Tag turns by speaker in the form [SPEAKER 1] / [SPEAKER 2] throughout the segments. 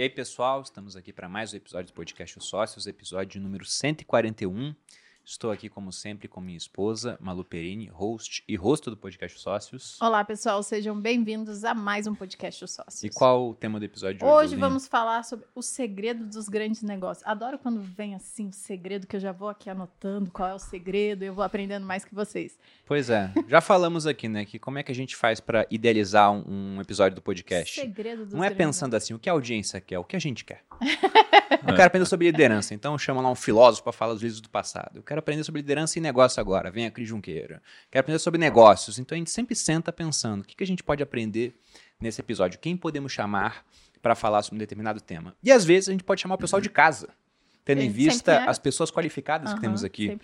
[SPEAKER 1] E aí, pessoal, estamos aqui para mais um episódio do podcast Os Sócios, episódio número 141. Estou aqui, como sempre, com minha esposa, Malu Perini, host e rosto do podcast Sócios.
[SPEAKER 2] Olá, pessoal, sejam bem-vindos a mais um podcast Os Sócios.
[SPEAKER 1] E qual o tema do episódio de hoje?
[SPEAKER 2] Hoje vamos falar sobre o segredo dos grandes negócios. Adoro quando vem assim o segredo, que eu já vou aqui anotando qual é o segredo, e eu vou aprendendo mais que vocês.
[SPEAKER 1] Pois é, já falamos aqui, né, que como é que a gente faz para idealizar um, um episódio do podcast.
[SPEAKER 2] Segredo dos
[SPEAKER 1] Não é pensando assim, o que a audiência quer, o que a gente quer. Eu quero aprender sobre liderança, então chama lá um filósofo para falar dos livros do passado. Eu quero aprender sobre liderança e negócio agora, vem a Cris Junqueira. Quero aprender sobre negócios, então a gente sempre senta pensando, o que, que a gente pode aprender nesse episódio? Quem podemos chamar para falar sobre um determinado tema? E às vezes a gente pode chamar o pessoal de casa, tendo em vista
[SPEAKER 2] é.
[SPEAKER 1] as pessoas qualificadas que
[SPEAKER 2] Aham,
[SPEAKER 1] temos aqui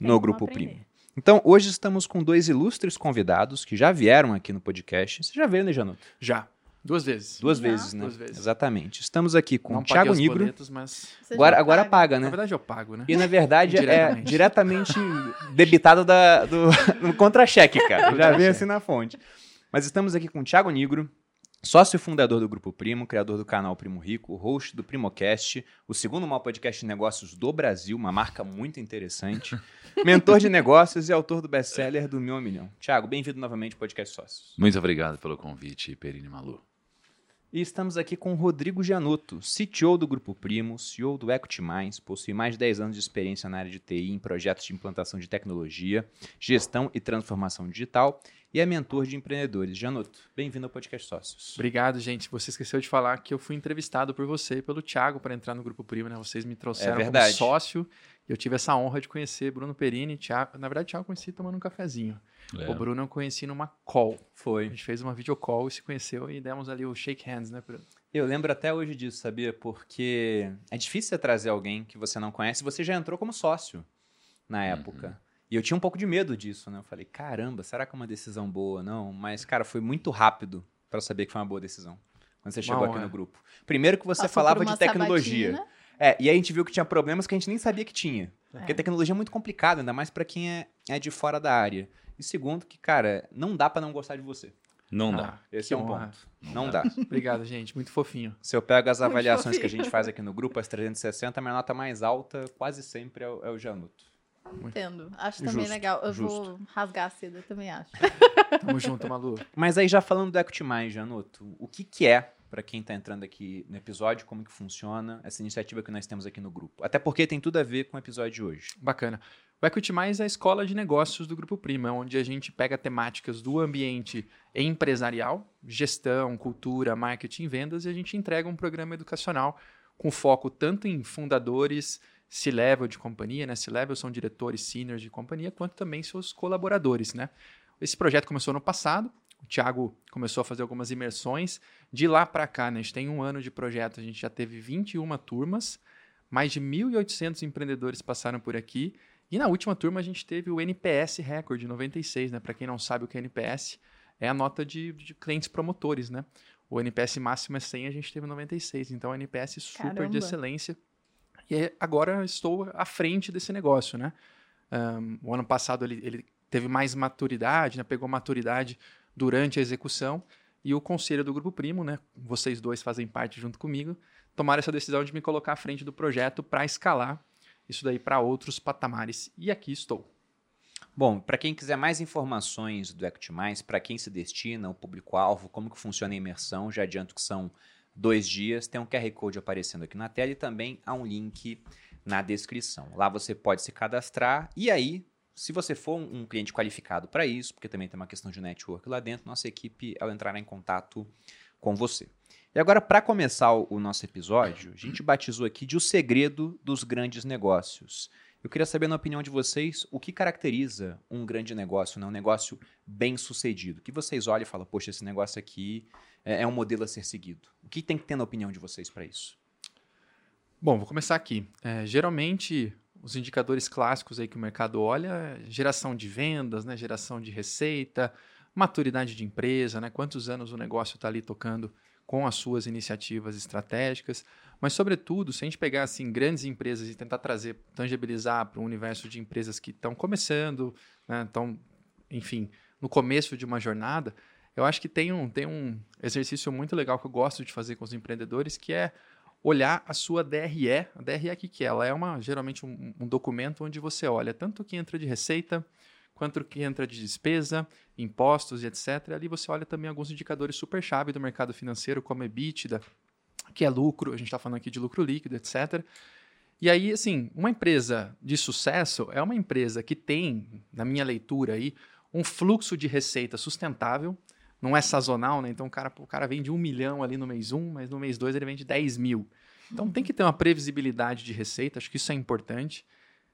[SPEAKER 1] no Grupo. Primo. Então, hoje estamos com dois ilustres convidados que já vieram aqui no podcast. Você já veio, né, Januto?
[SPEAKER 3] Já. Duas vezes.
[SPEAKER 1] Duas vezes, né?
[SPEAKER 3] Duas vezes.
[SPEAKER 1] Exatamente. Estamos aqui com
[SPEAKER 3] Não
[SPEAKER 1] o Thiago Nigro.
[SPEAKER 3] boletos, mas...
[SPEAKER 1] Agora, agora
[SPEAKER 2] paga.
[SPEAKER 1] paga,
[SPEAKER 3] Na
[SPEAKER 1] né?
[SPEAKER 3] verdade eu pago, né?
[SPEAKER 1] E na verdade é diretamente debitado da, do, no contra-cheque, cara. Já vem assim na fonte. Mas estamos aqui com o Thiago Nigro, sócio e fundador do Grupo Primo, criador do canal Primo Rico, host do Primocast, o segundo maior podcast de negócios do Brasil, uma marca muito interessante, mentor de negócios e autor do best-seller do Meu Milhão. Thiago, bem-vindo novamente ao Podcast Sócios.
[SPEAKER 4] Muito obrigado pelo convite, Perini Malu.
[SPEAKER 1] E estamos aqui com o Rodrigo Gianotto, CTO do Grupo Primo, CEO do Equity Mais, possui mais de 10 anos de experiência na área de TI em projetos de implantação de tecnologia, gestão e transformação digital e é mentor de empreendedores. Gianotto, bem-vindo ao Podcast Sócios.
[SPEAKER 3] Obrigado, gente. Você esqueceu de falar que eu fui entrevistado por você e pelo Thiago para entrar no Grupo Primo, né? Vocês me trouxeram como
[SPEAKER 1] verdade.
[SPEAKER 3] sócio e eu tive essa honra de conhecer Bruno Perini, Thiago. Na verdade, Thiago eu conheci tomando um cafezinho.
[SPEAKER 4] É.
[SPEAKER 3] O Bruno eu conheci numa call. A
[SPEAKER 1] Foi.
[SPEAKER 3] gente fez uma videocall e se conheceu e demos ali o shake hands, né, Bruno?
[SPEAKER 1] Eu lembro até hoje disso, sabia? Porque é difícil você trazer alguém que você não conhece. Você já entrou como sócio na época. E eu tinha um pouco de medo disso, né? Eu falei, caramba, será que é uma decisão boa? Não, mas, cara, foi muito rápido para saber que foi uma boa decisão. Quando você chegou aqui
[SPEAKER 3] honra.
[SPEAKER 1] no grupo. Primeiro que você
[SPEAKER 2] Passou
[SPEAKER 1] falava de tecnologia.
[SPEAKER 2] sabatina.
[SPEAKER 1] É, e aí a gente viu que tinha problemas que a gente nem sabia que tinha. Porque
[SPEAKER 2] É.
[SPEAKER 1] tecnologia é muito complicado, ainda mais para quem é, é de fora da área. E segundo, que, cara, não dá para não gostar de você.
[SPEAKER 4] Não
[SPEAKER 3] Ah,
[SPEAKER 4] dá.
[SPEAKER 1] Esse é um
[SPEAKER 3] honra.
[SPEAKER 1] ponto. Não dá.
[SPEAKER 3] Obrigado, gente. Muito fofinho.
[SPEAKER 1] Se eu pego as
[SPEAKER 2] Muito
[SPEAKER 1] avaliações que a gente faz aqui no grupo, as 360, a minha nota mais alta quase sempre é o, é o Januto.
[SPEAKER 2] Entendo. Acho também
[SPEAKER 1] Justo,
[SPEAKER 2] legal. Eu
[SPEAKER 1] justo.
[SPEAKER 2] vou rasgar a seda, também acho.
[SPEAKER 3] Tamo junto, Malu.
[SPEAKER 1] Mas aí já falando do Equity Mais, Januto, o que que é, para quem tá entrando aqui no episódio, como que funciona essa iniciativa que nós temos aqui no grupo? Até porque tem tudo a ver com o episódio de hoje.
[SPEAKER 3] Bacana. O Equity Mais é a escola de negócios do Grupo Prima, onde a gente pega temáticas do ambiente empresarial, gestão, cultura, marketing vendas, e a gente entrega um programa educacional com foco tanto em fundadores, C-level de companhia, né? C-level são diretores seniors de companhia, quanto também seus colaboradores, né? Esse projeto começou no passado, o Thiago começou a fazer algumas imersões. De lá para cá, né, a gente tem um ano de projeto, a gente já teve 21 turmas, mais de 1.800 empreendedores passaram por aqui. E na última turma a gente teve o NPS Record 96, né? Para quem não sabe o que é NPS, é a nota de, de clientes promotores, né? O NPS máximo é 100, a gente teve 96. Então, NPS super
[SPEAKER 2] Caramba.
[SPEAKER 3] de excelência. E agora estou à frente desse negócio, né? Ahn, o ano passado ele, ele teve mais maturidade, né? Pegou maturidade durante a execução. E o conselho do Grupo Primo, né? Vocês dois fazem parte junto comigo, tomaram essa decisão de me colocar à frente do projeto para escalar isso daí para outros patamares. E aqui estou.
[SPEAKER 1] Bom, para quem quiser mais informações do Equity Mais, para quem se destina, o público-alvo, como que funciona a imersão, já adianto que são dois dias, tem um QR Code aparecendo aqui na tela e também há um link na descrição. Lá você pode se cadastrar e aí, se você for um cliente qualificado para isso, porque também tem uma questão de network lá dentro, nossa equipe ela entrará em contato com você. E agora, para começar o nosso episódio, a gente batizou aqui de O Segredo dos Grandes Negócios. Eu queria saber, na opinião de vocês, o que caracteriza um grande negócio, né? um negócio bem sucedido. Que vocês olham e falam, poxa, esse negócio aqui é, é um modelo a ser seguido. O que tem que ter na opinião de vocês para isso?
[SPEAKER 3] Bom, vou começar aqui. É, geralmente, os indicadores clássicos aí que o mercado olha é geração de vendas, né, geração de receita, maturidade de empresa, né, quantos anos o negócio está ali tocando com as suas iniciativas estratégicas. Mas, sobretudo, se a gente pegar assim, grandes empresas e tentar trazer, tangibilizar para um universo de empresas que estão começando, né, estão, enfim, no começo de uma jornada, eu acho que tem um, tem um exercício muito legal que eu gosto de fazer com os empreendedores, que é olhar a sua DRE. A DRE, o que, que é? Ela é uma, geralmente um, um documento onde você olha tanto o que entra de receita, quanto que entra de despesa, impostos e etc. Ali você olha também alguns indicadores super-chave do mercado financeiro, como EBITDA, que é lucro, a gente está falando aqui de lucro líquido, etc. E aí, assim, uma empresa de sucesso é uma empresa que tem, na minha leitura aí, um fluxo de receita sustentável, não é sazonal, né? Então o cara, o cara vende um milhão ali no mês um, mas no mês dois ele vende 10 mil. Então tem que ter uma previsibilidade de receita, acho que isso é importante.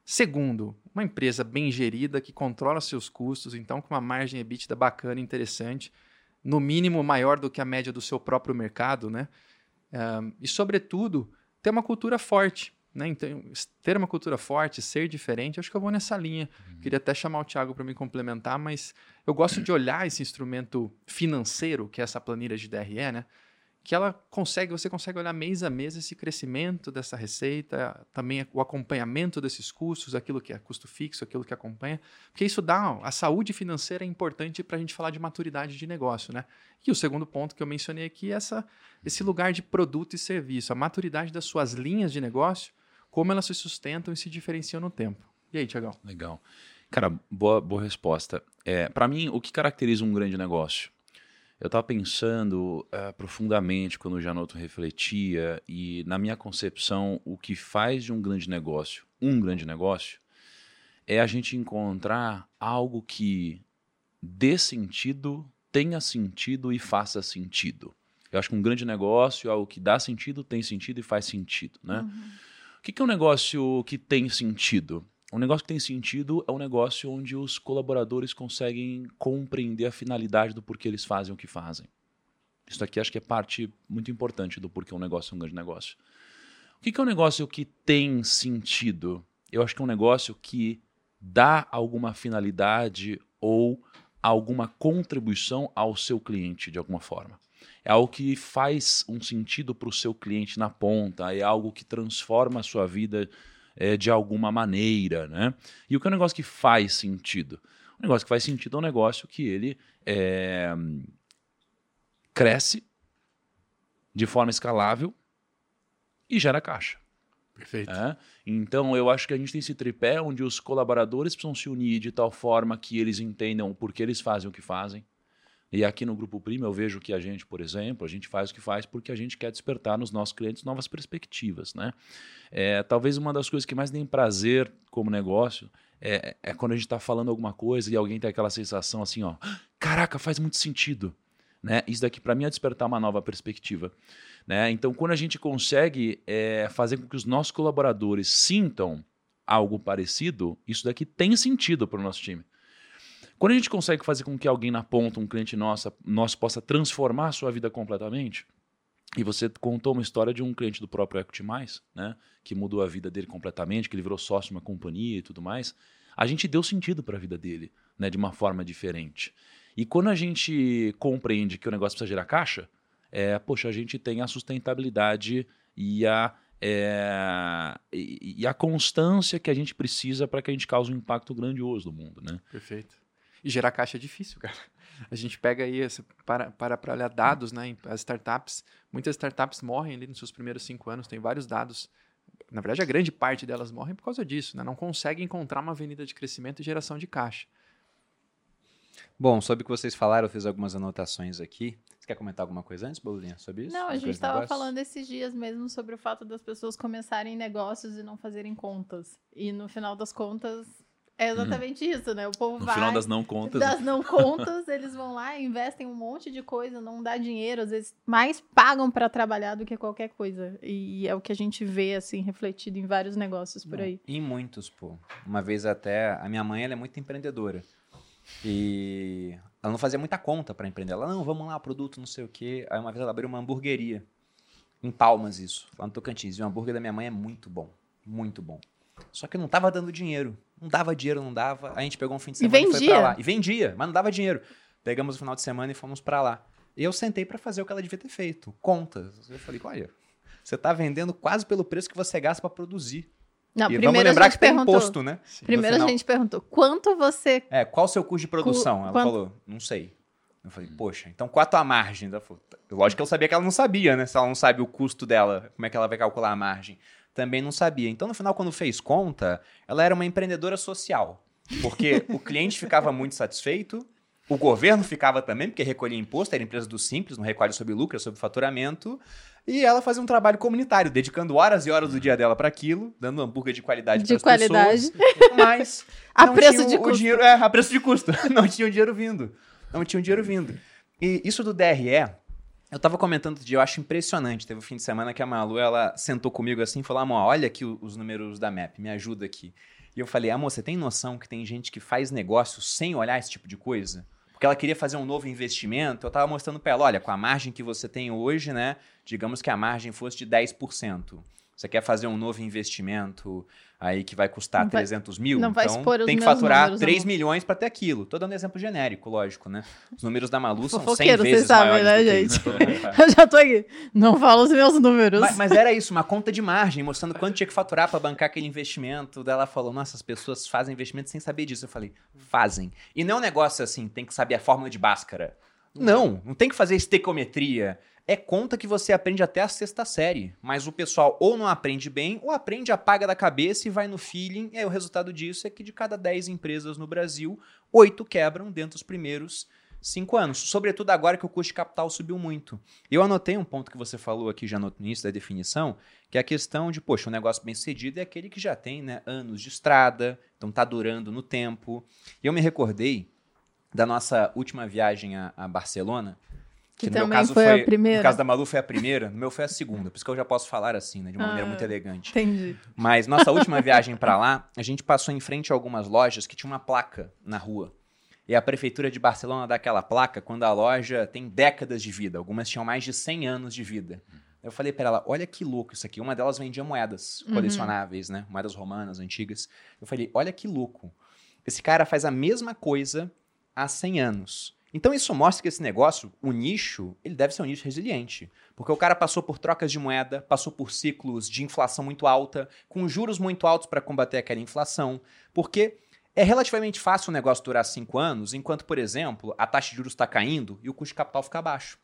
[SPEAKER 3] Segundo, uma empresa bem gerida que controla seus custos, então com uma margem EBITDA bacana, interessante, no mínimo maior do que a média do seu próprio mercado, né? Um, e sobretudo ter uma cultura forte. Né? Então, ter uma cultura forte, ser diferente, acho que eu vou nessa linha. Uhum. Queria até chamar o Thiago para me complementar, mas eu gosto de olhar esse instrumento financeiro, que é essa planilha de DRE, né? Que ela consegue, você consegue olhar mês a mês esse crescimento dessa receita, também o acompanhamento desses custos, aquilo que é custo fixo, aquilo que acompanha, porque isso dá, a saúde financeira é importante para a gente falar de maturidade de negócio, né? E o segundo ponto que eu mencionei aqui é essa, esse lugar de produto e serviço, a maturidade das suas linhas de negócio, como elas se sustentam e se diferenciam no tempo. E aí, Tiagão?
[SPEAKER 4] Legal. Cara, boa, boa resposta. É, Para mim, o que caracteriza um grande negócio? Eu estava pensando uh, profundamente quando o Janoto refletia, e na minha concepção, o que faz de um grande negócio um grande negócio é a gente encontrar algo que dê sentido, tenha sentido e faça sentido. Eu acho que um grande negócio é algo que dá sentido, tem sentido e faz sentido. Né? Uhum que, que é um negócio que tem sentido? Um negócio que tem sentido é um negócio onde os colaboradores conseguem compreender a finalidade do porquê eles fazem o que fazem. Isso aqui acho que é parte muito importante do porquê um negócio é um grande negócio. O que, é um negócio que tem sentido? Eu acho que é um negócio que dá alguma finalidade ou alguma contribuição ao seu cliente de alguma forma é algo que faz um sentido para o seu cliente na ponta, é algo que transforma a sua vida é, de alguma maneira, né? E o que é um negócio que faz sentido? O negócio que faz sentido é um negócio que ele é, cresce de forma escalável e gera caixa.
[SPEAKER 3] Perfeito.
[SPEAKER 4] É? Então, eu acho que a gente tem esse tripé onde os colaboradores precisam se unir de tal forma que eles entendam por que eles fazem o que fazem. E aqui no Grupo Prima eu vejo que a gente, por exemplo, a gente faz o que faz porque a gente quer despertar nos nossos clientes novas perspectivas. Né? É, talvez uma das coisas que mais tem prazer como negócio é, é quando a gente está falando alguma coisa e alguém tem aquela sensação assim, ó, caraca, faz muito sentido. Né? Isso daqui para mim é despertar uma nova perspectiva. Né? Então, quando a gente consegue é, fazer com que os nossos colaboradores sintam algo parecido, isso daqui tem sentido para o nosso time. Quando a gente consegue fazer com que alguém na ponta, um cliente nosso, nosso possa transformar a sua vida completamente, e você contou uma história de um cliente do próprio Equity Mais, né, que mudou a vida dele completamente, que ele virou sócio de uma companhia e tudo mais, a gente deu sentido para a vida dele, né, de uma forma diferente. E quando a gente compreende que o negócio precisa gerar caixa, é, poxa, a gente tem a sustentabilidade e a, é, e, e a constância que a gente precisa para que a gente cause um impacto grandioso no mundo, né?
[SPEAKER 3] Perfeito. E gerar caixa é difícil, cara. A gente pega aí, para, para, para olhar dados, né? As startups, muitas startups morrem ali nos seus primeiros cinco anos, tem vários dados. Na verdade, a grande parte delas morrem por causa disso, né? Não conseguem encontrar uma avenida de crescimento e geração de caixa.
[SPEAKER 1] Bom, sobre o que vocês falaram, eu fiz algumas anotações aqui. Você quer comentar alguma coisa antes, Bolinha, sobre isso?
[SPEAKER 2] Não, a gente estava falando esses dias mesmo sobre o fato das pessoas começarem negócios e não fazerem contas. E no final das contas, é exatamente isso, né? O povo
[SPEAKER 4] no
[SPEAKER 2] vai.
[SPEAKER 4] No final das não contas.
[SPEAKER 2] Das não contas, eles vão lá, investem um monte de coisa, não dá dinheiro, às vezes mais pagam para trabalhar do que qualquer coisa. E é o que a gente vê, assim, refletido em vários negócios por
[SPEAKER 1] não,
[SPEAKER 2] aí.
[SPEAKER 1] Em muitos, pô. Uma vez até. A minha mãe, ela é muito empreendedora. E ela não fazia muita conta para empreender. Ela, não, vamos lá, produto, não sei o quê. Aí uma vez ela abriu uma hamburgueria. Em Palmas, isso, lá no Tocantins. E o hambúrguer da minha mãe é muito bom. Muito bom. Só que não tava dando dinheiro. Não dava dinheiro, não dava. A gente pegou um fim de semana e, e foi pra lá. E vendia, mas não dava dinheiro. Pegamos o final de semana e fomos para lá. E eu sentei para fazer o que ela devia ter feito. Contas. Eu falei, olha, você tá vendendo quase pelo preço que você gasta para produzir.
[SPEAKER 2] Não,
[SPEAKER 1] e
[SPEAKER 2] primeiro
[SPEAKER 1] vamos lembrar
[SPEAKER 2] a gente
[SPEAKER 1] que tem imposto, né?
[SPEAKER 2] Primeiro a gente perguntou, quanto você...
[SPEAKER 1] É, qual o seu custo de produção? Ela
[SPEAKER 2] quanto...
[SPEAKER 1] falou, não sei. Eu falei, poxa, então qual a tua margem? Ela falou, lógico que eu sabia que ela não sabia, né? Se ela não sabe o custo dela, como é que ela vai calcular a margem? Também não sabia. Então, no final, quando fez conta, ela era uma empreendedora social. Porque o cliente ficava muito satisfeito, o governo ficava também, porque recolhia imposto, era empresa do Simples, não recolhe sobre lucro, é sobre faturamento. E ela fazia um trabalho comunitário, dedicando horas e horas do dia dela para aquilo, dando hambúrguer de qualidade
[SPEAKER 2] De
[SPEAKER 1] para as
[SPEAKER 2] qualidade.
[SPEAKER 1] pessoas. Mas
[SPEAKER 2] A preço de
[SPEAKER 1] o
[SPEAKER 2] custo.
[SPEAKER 1] dinheiro, é, a preço de custo. Não tinha o dinheiro vindo. Não tinha o dinheiro vindo. E isso do DRE, eu tava comentando outro eu acho impressionante. Teve um fim de semana que a Malu, ela sentou comigo assim e falou, amor, olha aqui os números da MAP, me ajuda aqui. E eu falei, amor, você tem noção que tem gente que faz negócio sem olhar esse tipo de coisa? Porque ela queria fazer um novo investimento, eu tava mostrando pra ela, olha, com a margem que você tem hoje, né, digamos que a margem fosse de 10%. Você quer fazer um novo investimento aí que vai custar
[SPEAKER 2] Não vai-
[SPEAKER 1] 300 mil?
[SPEAKER 2] não vai
[SPEAKER 1] então
[SPEAKER 2] expor os
[SPEAKER 1] tem que faturar
[SPEAKER 2] números,
[SPEAKER 1] 3
[SPEAKER 2] amor.
[SPEAKER 1] milhões pra ter aquilo. Tô dando exemplo genérico, lógico, né? Os números da Malu são 100
[SPEAKER 2] Fofoqueiro, vocês
[SPEAKER 1] vezes
[SPEAKER 2] sabem,
[SPEAKER 1] maiores
[SPEAKER 2] né,
[SPEAKER 1] que
[SPEAKER 2] gente?
[SPEAKER 1] sabe.
[SPEAKER 2] Eu já tô aqui. Não fala os meus números.
[SPEAKER 1] Mas, mas era isso, uma conta de margem, mostrando quanto tinha que faturar pra bancar aquele investimento. Daí ela falou: Nossa, as pessoas fazem investimento sem saber disso. Eu falei: Fazem. E não é um negócio assim, tem que saber a fórmula de Bhaskara. Não, não tem que fazer estequiometria. É conta que você aprende até a sexta série. Mas o pessoal ou não aprende bem, ou aprende, apaga da cabeça e vai no feeling. E aí o resultado disso é que de cada 10 empresas no Brasil, oito quebram dentro dos primeiros cinco anos. Sobretudo agora que o custo de capital subiu muito. Eu anotei um ponto que você falou aqui já no início da definição, que é a questão de, poxa, um negócio bem sucedido é aquele que já tem né, anos de estrada, então tá durando no tempo. E eu me recordei da nossa última viagem a, a Barcelona,
[SPEAKER 2] Que
[SPEAKER 1] no meu
[SPEAKER 2] também
[SPEAKER 1] caso
[SPEAKER 2] foi a primeira.
[SPEAKER 1] No caso da Malu foi a primeira, no meu foi a segunda, por isso que eu já posso falar assim, né, de uma maneira
[SPEAKER 2] Ah.
[SPEAKER 1] muito elegante.
[SPEAKER 2] Entendi.
[SPEAKER 1] Mas nossa última viagem pra lá, a gente passou em frente a algumas lojas que tinha uma placa na rua. E a prefeitura de Barcelona dá aquela placa quando a loja tem décadas de vida. Algumas tinham mais de 100 anos de vida. Eu falei pra ela, olha que louco isso aqui. Uma delas vendia moedas
[SPEAKER 2] Uhum.
[SPEAKER 1] colecionáveis, né? Moedas romanas, antigas. Eu falei, olha que louco. Esse cara faz a mesma coisa há 100 anos. Então isso mostra que esse negócio, o nicho, ele deve ser um nicho resiliente. Porque o cara passou por trocas de moeda, passou por ciclos de inflação muito alta, com juros muito altos para combater aquela inflação. Porque é relativamente fácil o negócio durar cinco anos, enquanto, por exemplo, a taxa de juros está caindo e o custo de capital fica baixo.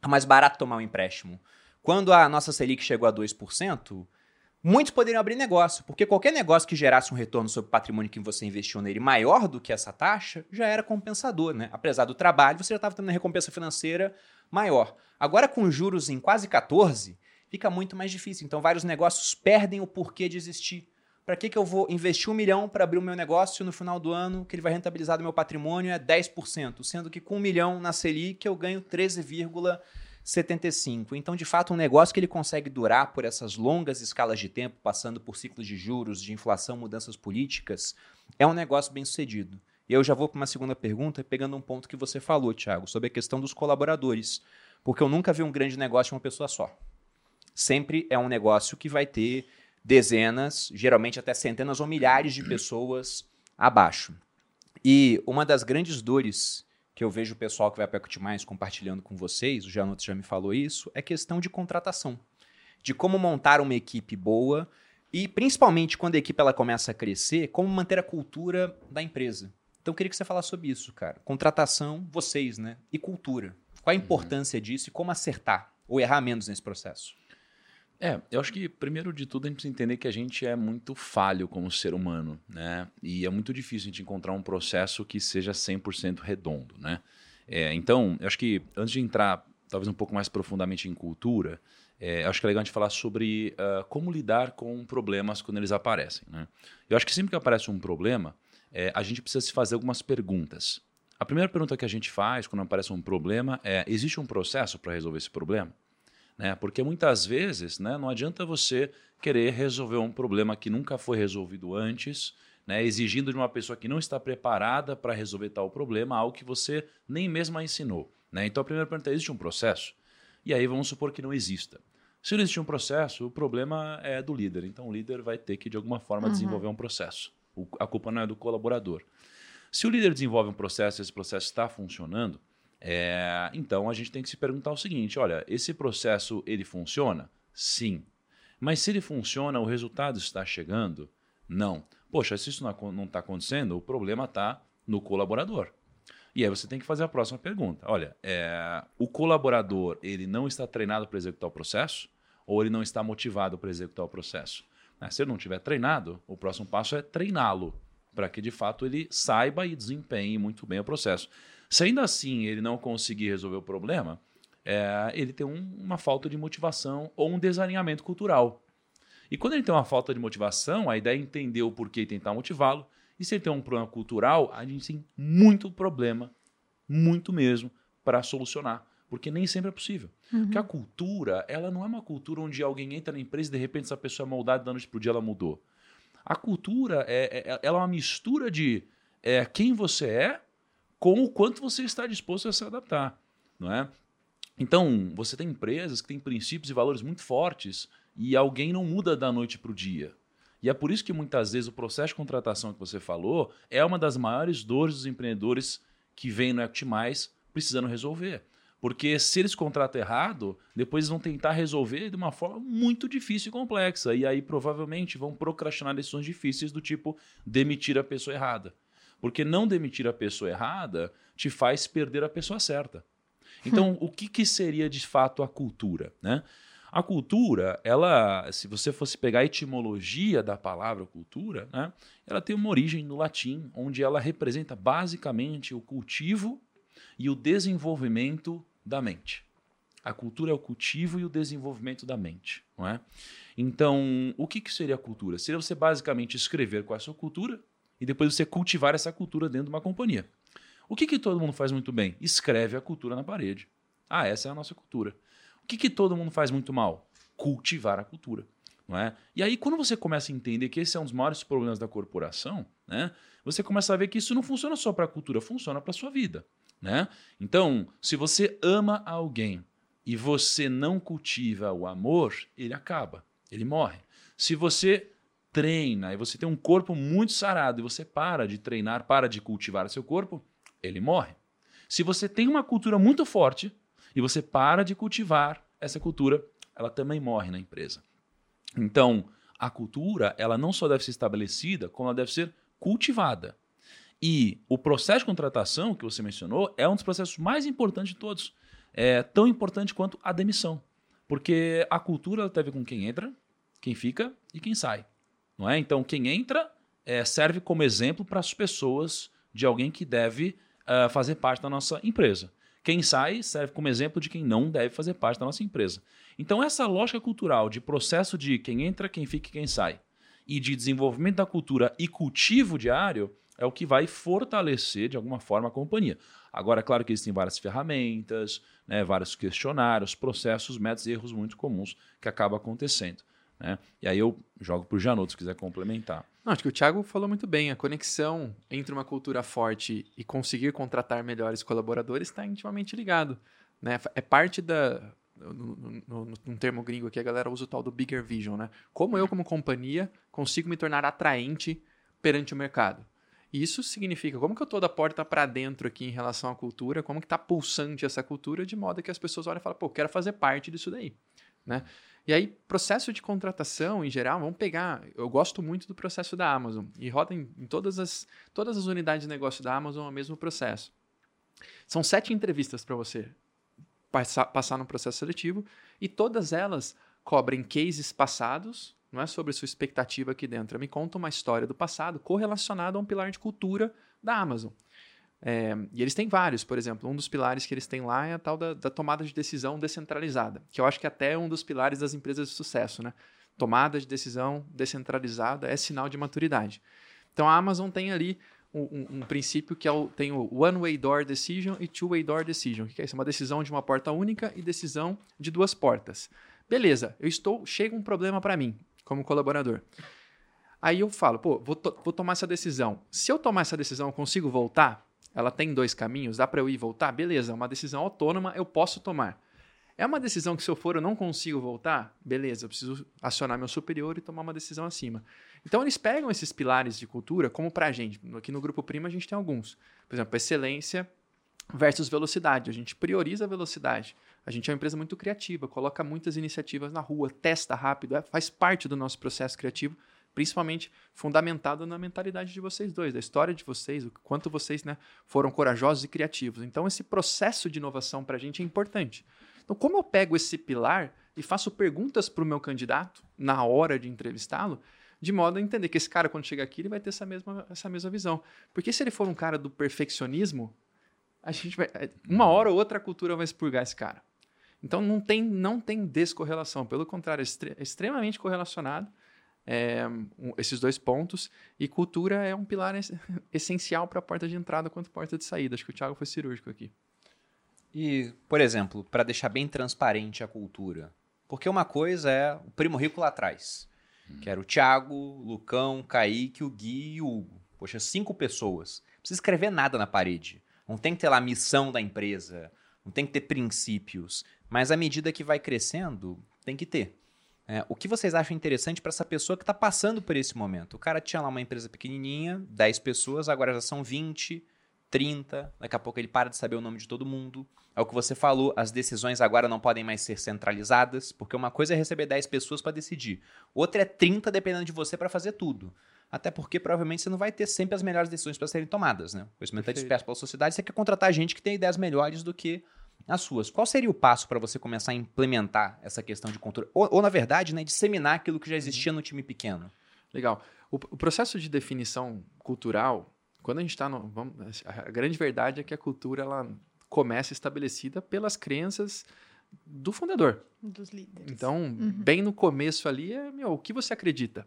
[SPEAKER 1] É mais barato tomar um empréstimo. Quando a nossa Selic chegou a 2%, muitos poderiam abrir negócio, porque qualquer negócio que gerasse um retorno sobre o patrimônio que você investiu nele maior do que essa taxa, já era compensador, né? Apesar do trabalho, você já estava tendo uma recompensa financeira maior. Agora, com juros em quase 14, fica muito mais difícil. Então, vários negócios perdem o porquê de existir. Para que, que eu vou investir um milhão para abrir o meu negócio no final do ano, que ele vai rentabilizar do meu patrimônio é 10%, sendo que com um milhão na Selic eu ganho 13,75%. Então, de fato, um negócio que ele consegue durar por essas longas escalas de tempo, passando por ciclos de juros, de inflação, mudanças políticas, é um negócio bem sucedido. E eu já vou para uma segunda pergunta, pegando um ponto que você falou, Thiago, sobre a questão dos colaboradores. Porque eu nunca vi um grande negócio de uma pessoa só. Sempre é um negócio que vai ter dezenas, geralmente até centenas ou milhares de pessoas abaixo. E uma das grandes dores que eu vejo o pessoal que vai para Equity Mais compartilhando com vocês, o Janoto já me falou isso, é questão de contratação. De como montar uma equipe boa e, principalmente, quando a equipe ela começa a crescer, como manter a cultura da empresa. Então, eu queria que você falasse sobre isso, cara. Contratação, vocês, né? E cultura. Qual a importância disso e como acertar ou errar menos nesse processo?
[SPEAKER 4] É, eu acho que primeiro de tudo a gente precisa entender que a gente é muito falho como ser humano, né? E é muito difícil a gente encontrar um processo que seja 100% redondo, né? É, então, eu acho que antes de entrar talvez um pouco mais profundamente em cultura, é, acho que é legal a gente falar sobre ah, como lidar com problemas quando eles aparecem, né? Eu acho que sempre que aparece um problema, é, a gente precisa se fazer algumas perguntas. A primeira pergunta que a gente faz quando aparece um problema é: existe um processo para resolver esse problema? Né? Porque muitas vezes né, não adianta você querer resolver um problema que nunca foi resolvido antes, né, exigindo de uma pessoa que não está preparada para resolver tal problema algo que você nem mesmo a ensinou. Né? Então a primeira pergunta é: existe um processo? E aí vamos supor que não exista. Se não existe um processo, o problema é do líder. Então o líder vai ter que, de alguma forma,
[SPEAKER 2] Uhum.
[SPEAKER 4] desenvolver um processo. O- a culpa não é do colaborador. Se o líder desenvolve um processo e esse processo está funcionando, é, então a gente tem que se perguntar o seguinte: olha, esse processo ele funciona? Sim. Mas se ele funciona, o resultado está chegando? Não. Poxa, se isso não está acontecendo, o problema está no colaborador. E aí você tem que fazer a próxima pergunta. Olha, é, o colaborador ele não está treinado para executar o processo ou ele não está motivado para executar o processo? Né? Se ele não tiver treinado, o próximo passo é treiná-lo para que de fato ele saiba e desempenhe muito bem o processo. Se ainda assim ele não conseguir resolver o problema, é, ele tem um, uma falta de motivação ou um desalinhamento cultural. E quando ele tem uma falta de motivação, a ideia é entender o porquê e tentar motivá-lo. E se ele tem um problema cultural, a gente tem muito problema, muito mesmo, para solucionar. Porque nem sempre é possível. Uhum. Porque a cultura, ela não é uma cultura onde alguém entra na empresa e de repente essa pessoa é moldada da noite para o dia ela mudou. A cultura é, é, ela é uma mistura de é, quem você é com o quanto você está disposto a se adaptar. Não é? Então, você tem empresas que têm princípios e valores muito fortes e alguém não muda da noite para o dia. E é por isso que muitas vezes o processo de contratação que você falou é uma das maiores dores dos empreendedores que vêm no Act Mais precisando resolver. Porque se eles contratam errado, depois eles vão tentar resolver de uma forma muito difícil e complexa. E aí provavelmente vão procrastinar decisões difíceis do tipo demitir a pessoa errada. Porque não demitir a pessoa errada te faz perder a pessoa certa. Então, o que, que seria de fato a cultura? Né? A cultura, ela, se você fosse pegar a etimologia da palavra cultura, né, ela tem uma origem no latim, onde ela representa basicamente o cultivo e o desenvolvimento da mente. A cultura é o cultivo e o desenvolvimento da mente, não é? Então, o que, que seria a cultura? Seria você basicamente escrever qual é a sua cultura e depois você cultivar essa cultura dentro de uma companhia. O que, que todo mundo faz muito bem? Escreve a cultura na parede. Ah, essa é a nossa cultura. O que, que todo mundo faz muito mal? Cultivar a cultura. Não é? E aí, quando você começa a entender que esse é um dos maiores problemas da corporação, né, você começa a ver que isso não funciona só para a cultura, funciona para a sua vida. Né? Então, se você ama alguém e você não cultiva o amor, ele acaba, ele morre. Se você treina e você tem um corpo muito sarado e você para de treinar, para de cultivar seu corpo, ele morre. Se você tem uma cultura muito forte, e você para de cultivar essa cultura, ela também morre na empresa. Então, a cultura, ela não só deve ser estabelecida, como ela deve ser cultivada. E o processo de contratação que você mencionou é um dos processos mais importantes de todos. É tão importante quanto a demissão. Porque a cultura tem a ver com quem entra, quem fica e quem sai. Não é? Então, quem entra é, serve como exemplo para as pessoas de alguém que deve uh, fazer parte da nossa empresa. Quem sai serve como exemplo de quem não deve fazer parte da nossa empresa. Então, essa lógica cultural de processo de quem entra, quem fica e quem sai, e de desenvolvimento da cultura e cultivo diário, é o que vai fortalecer, de alguma forma, a companhia. Agora, é claro que existem várias ferramentas, né, vários questionários, processos, métodos e erros muito comuns que acabam acontecendo. Né? E aí eu jogo para o Janot, se quiser complementar.
[SPEAKER 3] Não, acho que o Thiago falou muito bem. A conexão entre uma cultura forte e conseguir contratar melhores colaboradores está intimamente ligado. Né? É parte da. Num termo gringo aqui, a galera usa o tal do bigger vision, né? Como eu, como companhia, consigo me tornar atraente perante o mercado. Isso significa como que eu estou da porta para dentro aqui em relação à cultura, como que está pulsante essa cultura, de modo que as pessoas olham e falam, pô, quero fazer parte disso daí, né? E aí, processo de contratação, em geral, vamos pegar. Eu gosto muito do processo da Amazon. E roda em, em todas, as, todas as unidades de negócio da Amazon o mesmo processo. São sete entrevistas para você passar, passar no processo seletivo. E todas elas cobrem cases passados, não é sobre sua expectativa aqui dentro. Me conta uma história do passado correlacionada a um pilar de cultura da Amazon. É, e eles têm vários, por exemplo, um dos pilares que eles têm lá é a tal da, da, tomada de decisão descentralizada, que eu acho que até é um dos pilares das empresas de sucesso, né? Tomada de decisão descentralizada é sinal de maturidade. Então a Amazon tem ali um, um, um princípio que é o, tem o One-Way Door Decision e Two-Way Door Decision. Que é isso? Uma decisão de uma porta única e decisão de duas portas. Beleza, eu estou, chega um problema para mim, como colaborador. Aí eu falo, pô, vou, to vou tomar essa decisão. Se eu tomar essa decisão, eu consigo voltar? Ela tem dois caminhos, dá para eu ir e voltar? Beleza, é uma decisão autônoma, eu posso tomar. É uma decisão que se eu for eu não consigo voltar? Beleza, eu preciso acionar meu superior e tomar uma decisão acima. Então eles pegam esses pilares de cultura como para a gente. Aqui no Grupo Prima a gente tem alguns. Por exemplo, excelência versus velocidade. A gente prioriza a velocidade. A gente é uma empresa muito criativa, coloca muitas iniciativas na rua, testa rápido, é, faz parte do nosso processo criativo principalmente fundamentado na mentalidade de vocês dois, da história de vocês, o quanto vocês né, foram corajosos e criativos. Então, esse processo de inovação para a gente é importante. Então, como eu pego esse pilar e faço perguntas para o meu candidato na hora de entrevistá-lo, de modo a entender que esse cara, quando chegar aqui, ele vai ter essa mesma, essa mesma visão. Porque se ele for um cara do perfeccionismo, a gente vai, uma hora ou outra a cultura vai expurgar esse cara. Então não tem, não tem descorrelação, pelo contrário, é, é extremamente correlacionado é, um, esses dois pontos. E cultura é um pilar essencial para a porta de entrada quanto porta de saída. Acho que o Thiago foi cirúrgico aqui.
[SPEAKER 1] E, por exemplo, para deixar bem transparente a cultura, porque uma coisa é o primo rico lá atrás, hum. que era o Thiago, o Lucão, o Kaique, o Gui e o Hugo. Poxa, cinco pessoas. Não precisa escrever nada na parede. Não tem que ter lá a missão da empresa, não tem que ter princípios. Mas à medida que vai crescendo, tem que ter. É, o que vocês acham interessante para essa pessoa que está passando por esse momento? O cara tinha lá uma empresa pequenininha, 10 pessoas, agora já são 20, 30, daqui a pouco ele para de saber o nome de todo mundo. É o que você falou, as decisões agora não podem mais ser centralizadas, porque uma coisa é receber 10 pessoas para decidir, outra é 30 dependendo de você para fazer tudo. Até porque provavelmente você não vai ter sempre as melhores decisões para serem tomadas, né? O conhecimento é disperso pela sociedade, você quer contratar gente que tem ideias melhores do que as suas. Qual seria o passo para você começar a implementar essa questão de controle? Ou, ou, na verdade, né, disseminar aquilo que já existia no time pequeno?
[SPEAKER 3] Legal. O, o processo de definição cultural, quando a gente está no. Vamos, a grande verdade é que a cultura ela começa estabelecida pelas crenças do fundador.
[SPEAKER 2] Dos líderes.
[SPEAKER 3] Então, uhum. bem no começo ali é meu, o que você acredita.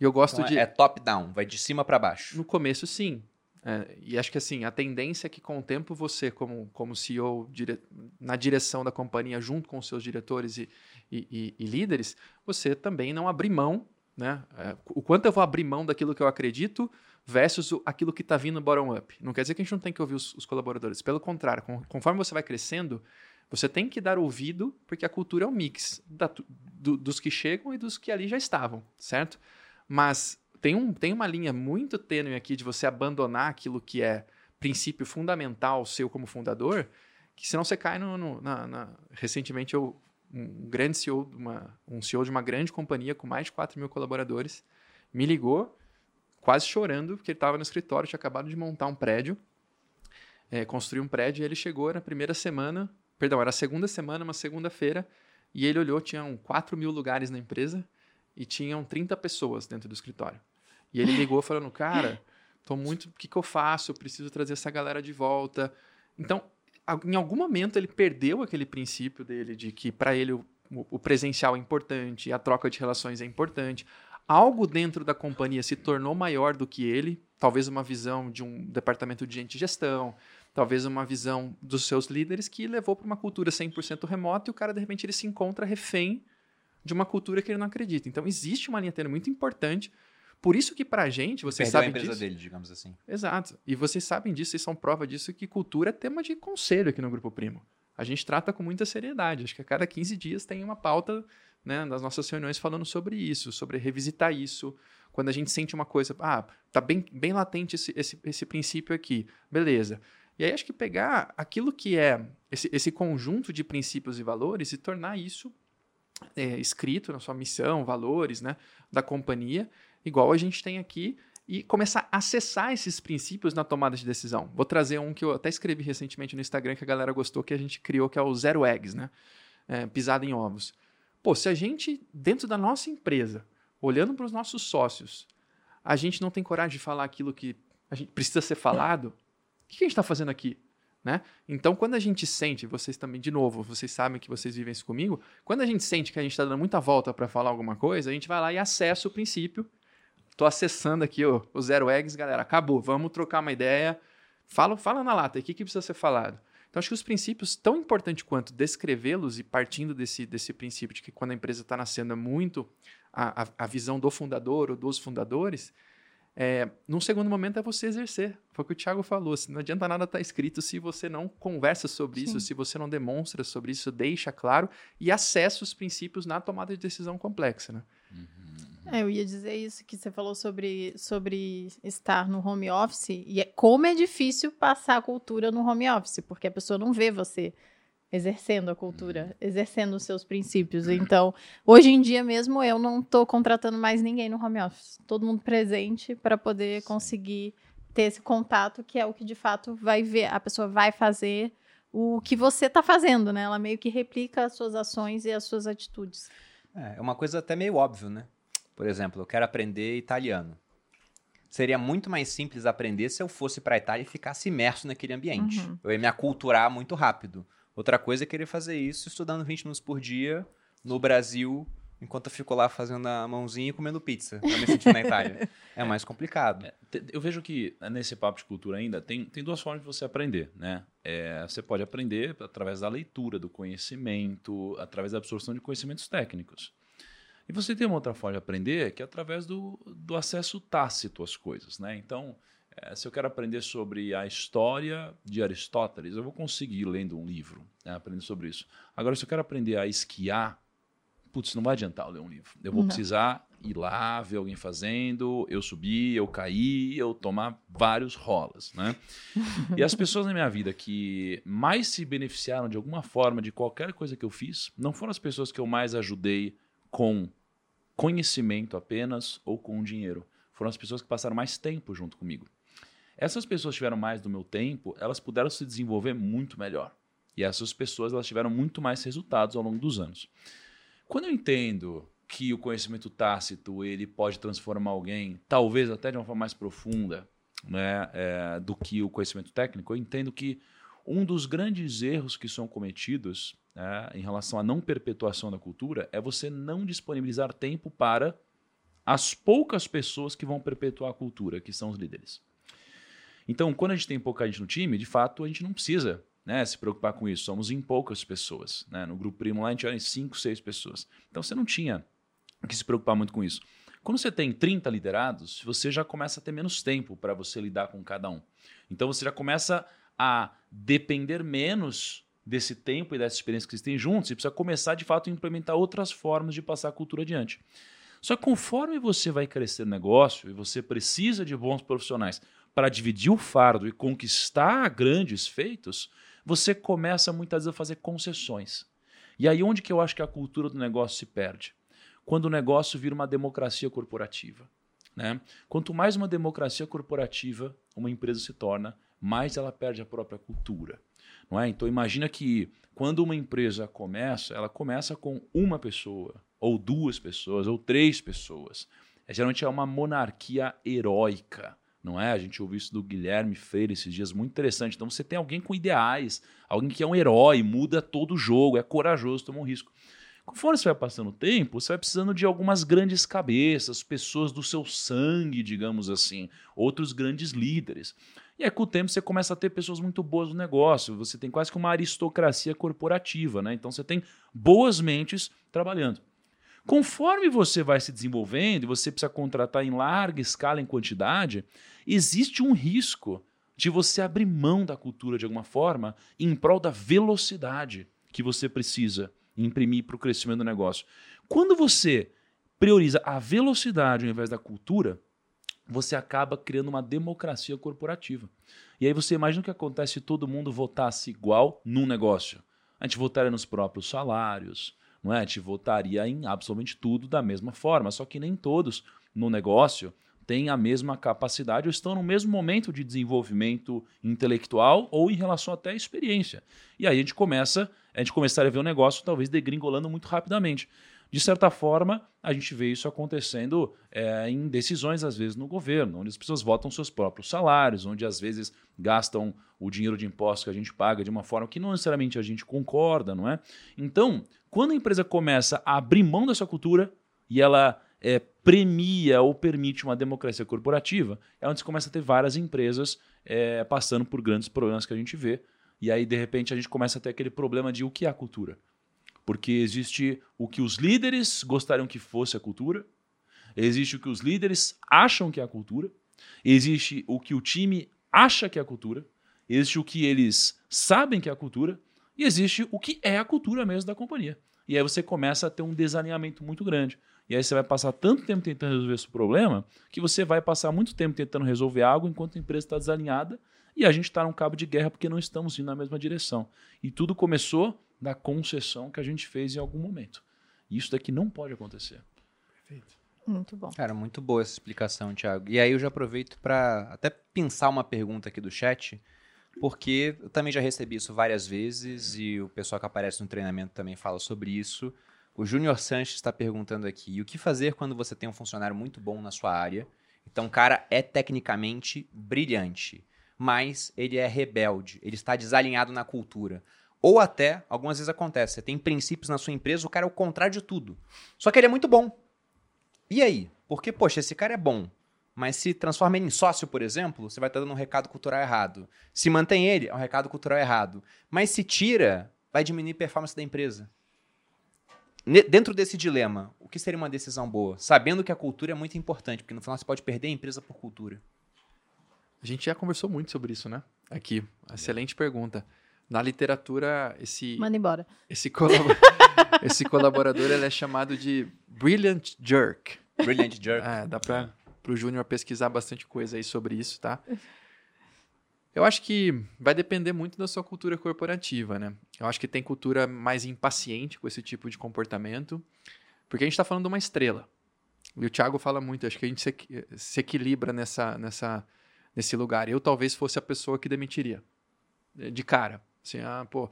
[SPEAKER 3] E eu gosto
[SPEAKER 1] então,
[SPEAKER 3] de.
[SPEAKER 1] É top-down, vai de cima para baixo.
[SPEAKER 3] No começo, sim. É, e acho que assim, a tendência é que com o tempo você, como, como CEO dire... na direção da companhia, junto com os seus diretores e, e, e, e líderes, você também não abrir mão, né? É, o quanto eu vou abrir mão daquilo que eu acredito versus aquilo que está vindo bottom-up. Não quer dizer que a gente não tem que ouvir os, os colaboradores. Pelo contrário, com, conforme você vai crescendo, você tem que dar ouvido, porque a cultura é um mix da, do, dos que chegam e dos que ali já estavam, certo? Mas tem, um, tem uma linha muito tênue aqui de você abandonar aquilo que é princípio fundamental seu como fundador, que senão você cai no. no na, na... Recentemente, eu, um grande CEO, uma, um CEO de uma grande companhia com mais de 4 mil colaboradores, me ligou, quase chorando, porque ele estava no escritório, tinha acabado de montar um prédio, é, construir um prédio, e ele chegou na primeira semana, perdão, era a segunda semana, uma segunda-feira, e ele olhou, tinham 4 mil lugares na empresa e tinham 30 pessoas dentro do escritório. E ele ligou falando, cara, tô muito, o que, que eu faço? Eu preciso trazer essa galera de volta. Então, em algum momento ele perdeu aquele princípio dele de que para ele o, o, presencial é importante, a troca de relações é importante. Algo dentro da companhia se tornou maior do que ele, talvez uma visão de um departamento de gente de gestão, talvez uma visão dos seus líderes que levou para uma cultura 100% remota e o cara de repente ele se encontra refém de uma cultura que ele não acredita. Então existe uma linha tênue muito importante por isso que pra gente, vocês sabem disso. a empresa
[SPEAKER 1] dele, digamos assim.
[SPEAKER 3] Exato. E vocês sabem disso, vocês são prova disso, que cultura é tema de conselho aqui no Grupo Primo. A gente trata com muita seriedade. Acho que a cada 15 dias tem uma pauta né, nas nossas reuniões falando sobre isso, sobre revisitar isso. Quando a gente sente uma coisa, ah, tá bem, bem latente esse, esse, esse princípio aqui. Beleza. E aí acho que pegar aquilo que é esse, esse conjunto de princípios e valores e tornar isso é, escrito na sua missão, valores né, da companhia igual a gente tem aqui, e começar a acessar esses princípios na tomada de decisão. Vou trazer um que eu até escrevi recentemente no Instagram que a galera gostou, que a gente criou, que é o Zero Eggs, né? É, pisada em ovos. Pô, se a gente, dentro da nossa empresa, olhando para os nossos sócios, a gente não tem coragem de falar aquilo que a gente precisa ser falado, o que a gente está fazendo aqui? Né? Então, quando a gente sente, vocês também, de novo, vocês sabem que vocês vivem isso comigo, quando a gente sente que a gente está dando muita volta para falar alguma coisa, a gente vai lá e acessa o princípio Tô acessando aqui ó, o Zero Eggs, galera. Acabou. Vamos trocar uma ideia. Fala, fala na lata. O que, que precisa ser falado? Então, acho que os princípios, tão importante quanto descrevê-los e partindo desse, desse princípio de que quando a empresa está nascendo é muito a, a, a, visão do fundador ou dos fundadores, é, num segundo momento é você exercer. Foi o que o Thiago falou. Assim, não adianta nada estar tá escrito se você não conversa sobre Sim. isso, se você não demonstra sobre isso, deixa claro e acessa os princípios na tomada de decisão complexa. Né?
[SPEAKER 2] Uhum. É, eu ia dizer isso que você falou sobre, sobre estar no home office e é, como é difícil passar a cultura no home office, porque a pessoa não vê você exercendo a cultura, exercendo os seus princípios. Então, hoje em dia mesmo, eu não estou contratando mais ninguém no home office. Todo mundo presente para poder conseguir ter esse contato, que é o que de fato vai ver, a pessoa vai fazer o que você está fazendo, né? Ela meio que replica as suas ações e as suas atitudes.
[SPEAKER 1] É, é uma coisa até meio óbvio, né? Por exemplo, eu quero aprender italiano. Seria muito mais simples aprender se eu fosse para a Itália e ficasse imerso naquele ambiente.
[SPEAKER 2] Uhum.
[SPEAKER 1] Eu ia me aculturar muito rápido. Outra coisa é querer fazer isso estudando 20 minutos por dia no Brasil, enquanto eu fico lá fazendo a mãozinha e comendo pizza, pra me sentir na Itália. É mais complicado.
[SPEAKER 4] Eu vejo que nesse papo de cultura ainda tem, tem duas formas de você aprender, né? É, você pode aprender através da leitura, do conhecimento, através da absorção de conhecimentos técnicos. E você tem uma outra forma de aprender que é através do, do acesso tácito às coisas, né? Então, é, se eu quero aprender sobre a história de Aristóteles, eu vou conseguir lendo um livro, né, aprender sobre isso. Agora, se eu quero aprender a esquiar, putz, não vai adiantar eu ler um livro. Eu vou
[SPEAKER 2] Não.
[SPEAKER 4] precisar ir lá, ver alguém fazendo, eu subir, eu cair, eu tomar vários rolas, né? e as pessoas na minha vida que mais se beneficiaram de alguma forma de qualquer coisa que eu fiz, não foram as pessoas que eu mais ajudei com conhecimento apenas ou com dinheiro. Foram as pessoas que passaram mais tempo junto comigo. Essas pessoas tiveram mais do meu tempo, elas puderam se desenvolver muito melhor. E essas pessoas elas tiveram muito mais resultados ao longo dos anos. Quando eu entendo que o conhecimento tácito ele pode transformar alguém, talvez até de uma forma mais profunda, né, é, do que o conhecimento técnico, eu entendo que um dos grandes erros que são cometidos né, em relação à não perpetuação da cultura é você não disponibilizar tempo para as poucas pessoas que vão perpetuar a cultura, que são os líderes. Então, quando a gente tem pouca gente no time, de fato, a gente não precisa né, se preocupar com isso. Somos em poucas pessoas. Né? No grupo primo lá, a gente era em 5, 6 pessoas. Então, você não tinha que se preocupar muito com isso. Quando você tem 30 liderados, você já começa a ter menos tempo para você lidar com cada um. Então, você já começa a depender menos desse tempo e dessa experiência que vocês têm juntos e precisa começar, de fato, a implementar outras formas de passar a cultura adiante. Só que conforme você vai crescer no negócio e você precisa de bons profissionais para dividir o fardo e conquistar grandes feitos, você começa muitas vezes a fazer concessões. E aí onde que eu acho que a cultura do negócio se perde? Quando o negócio vira uma democracia corporativa. Né? Quanto mais uma democracia corporativa uma empresa se torna, mais ela perde a própria cultura. Não é? Então imagina que quando uma empresa começa, ela começa com uma pessoa, ou duas pessoas, ou três pessoas. É, geralmente é uma monarquia heróica não é? A gente ouviu isso do Guilherme Freire esses dias, muito interessante. Então você tem alguém com ideais, alguém que é um herói, muda todo o jogo, é corajoso, toma um risco. Conforme você vai passando o tempo, você vai precisando de algumas grandes cabeças, pessoas do seu sangue, digamos assim, outros grandes líderes. E aí, com o tempo, você começa a ter pessoas muito boas no negócio. Você tem quase que uma aristocracia corporativa, né? Então você tem boas mentes trabalhando. Conforme você vai se desenvolvendo e você precisa contratar em larga escala, em quantidade, existe um risco de você abrir mão da cultura de alguma forma em prol da velocidade que você precisa imprimir para o crescimento do negócio. Quando você prioriza a velocidade ao invés da cultura, você acaba criando uma democracia corporativa. E aí você imagina o que acontece se todo mundo votasse igual num negócio. A gente votaria nos próprios salários, não é? A gente votaria em absolutamente tudo da mesma forma, só que nem todos no negócio têm a mesma capacidade ou estão no mesmo momento de desenvolvimento intelectual ou em relação até à experiência. E aí a gente começa, a gente começaria a ver o negócio talvez degringolando muito rapidamente. De certa forma, a gente vê isso acontecendo é, em decisões, às vezes, no governo, onde as pessoas votam seus próprios salários, onde às vezes gastam o dinheiro de impostos que a gente paga de uma forma que não necessariamente a gente concorda, não é? Então, quando a empresa começa a abrir mão dessa cultura e ela é, premia ou permite uma democracia corporativa, é onde você começa a ter várias empresas é, passando por grandes problemas que a gente vê. E aí, de repente, a gente começa a ter aquele problema de o que é a cultura. Porque existe o que os líderes gostariam que fosse a cultura, existe o que os líderes acham que é a cultura, existe o que o time acha que é a cultura, existe o que eles sabem que é a cultura, e existe o que é a cultura mesmo da companhia. E aí você começa a ter um desalinhamento muito grande. E aí você vai passar tanto tempo tentando resolver esse problema que você vai passar muito tempo tentando resolver algo enquanto a empresa está desalinhada e a gente está num cabo de guerra porque não estamos indo na mesma direção. E tudo começou da concessão que a gente fez em algum momento. E isso daqui não pode acontecer.
[SPEAKER 3] Perfeito.
[SPEAKER 2] Muito bom.
[SPEAKER 1] Cara, muito boa essa explicação, Thiago. E aí eu já aproveito para até pensar uma pergunta aqui do chat, porque eu também já recebi isso várias vezes e o pessoal que aparece no treinamento também fala sobre isso. O Júnior Sanches está perguntando aqui: o que fazer quando você tem um funcionário muito bom na sua área? Então, o cara é tecnicamente brilhante, mas ele é rebelde, ele está desalinhado na cultura. Ou até, algumas vezes acontece, você tem princípios na sua empresa, o cara é o contrário de tudo. Só que ele é muito bom. E aí? Porque, poxa, esse cara é bom. Mas se transforma ele em sócio, por exemplo, você vai estar dando um recado cultural errado. Se mantém ele, é um recado cultural errado. Mas se tira, vai diminuir a performance da empresa. Dentro desse dilema, o que seria uma decisão boa? Sabendo que a cultura é muito importante, porque no final você pode perder a empresa por cultura.
[SPEAKER 3] A gente já conversou muito sobre isso, né? Aqui. Excelente pergunta. Na literatura, esse,
[SPEAKER 2] Manda embora.
[SPEAKER 3] esse, colabo- esse colaborador ele é chamado de Brilliant Jerk.
[SPEAKER 1] Brilliant Jerk.
[SPEAKER 3] É, dá para o Júnior pesquisar bastante coisa aí sobre isso, tá? Eu acho que vai depender muito da sua cultura corporativa, né? Eu acho que tem cultura mais impaciente com esse tipo de comportamento, porque a gente está falando de uma estrela. E o Thiago fala muito, acho que a gente se, se equilibra nessa, nessa, nesse lugar. Eu talvez fosse a pessoa que demitiria, de cara. Assim, ah, pô.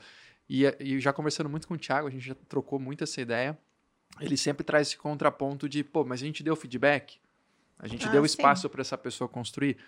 [SPEAKER 3] E, e já conversando muito com o Thiago, a gente já trocou muito essa ideia. Ele sempre traz esse contraponto de, pô, mas a gente deu feedback, a gente
[SPEAKER 2] Ah,
[SPEAKER 3] deu
[SPEAKER 2] sim.
[SPEAKER 3] espaço para essa pessoa construir.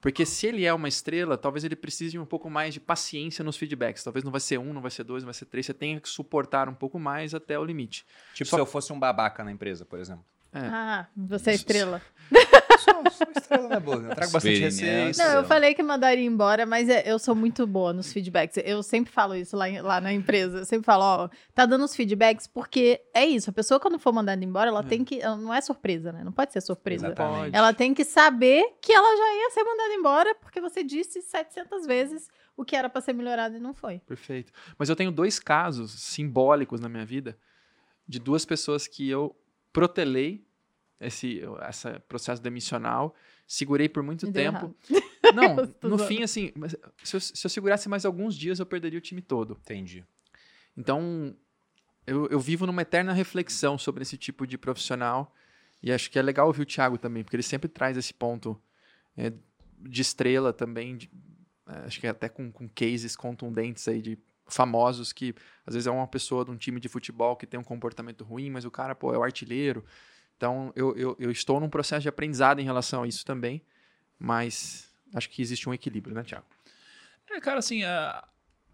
[SPEAKER 3] Porque se ele é uma estrela, talvez ele precise de um pouco mais de paciência nos feedbacks. Talvez não vai ser um, não vai ser dois, não vai ser três. Você tenha que suportar um pouco mais até o limite.
[SPEAKER 1] Tipo
[SPEAKER 3] Só-
[SPEAKER 1] se eu fosse um babaca na empresa, por exemplo.
[SPEAKER 3] É.
[SPEAKER 2] Ah, você é estrela.
[SPEAKER 1] sou, sou estrela na boa. Eu trago bastante
[SPEAKER 4] Experiência.
[SPEAKER 1] receita.
[SPEAKER 2] Não, eu falei que mandaria embora, mas é- eu sou muito boa nos feedbacks. Eu sempre falo isso lá, lá na empresa. Eu sempre falo, ó, tá dando os feedbacks porque é isso. A pessoa, quando for mandada embora, ela tem que. Não é surpresa, né? Não pode ser surpresa.
[SPEAKER 1] Exatamente.
[SPEAKER 2] Ela tem que saber que ela já ia ser mandada embora porque você disse 700 vezes o que era pra ser melhorado e não foi.
[SPEAKER 3] Perfeito. Mas eu tenho dois casos simbólicos na minha vida de duas pessoas que eu protelei esse essa processo demissional, segurei por muito
[SPEAKER 2] Me
[SPEAKER 3] tempo.
[SPEAKER 2] errado.
[SPEAKER 3] Não, no
[SPEAKER 2] zoando.
[SPEAKER 3] fim, assim, mas se eu, se eu segurasse mais alguns dias, eu perderia o time todo.
[SPEAKER 1] Entendi.
[SPEAKER 3] Então, eu, eu vivo numa eterna reflexão sobre esse tipo de profissional. E acho que é legal ouvir o Thiago também, porque ele sempre traz esse ponto é, de estrela também. de- é, acho que até com, com cases contundentes aí de famosos que às vezes é uma pessoa de um time de futebol que tem um comportamento ruim, mas o cara, pô, é o artilheiro. Então, eu, eu, eu estou num processo de aprendizado em relação a isso também, mas acho que existe um equilíbrio, né, Thiago?
[SPEAKER 4] É, cara, assim, a,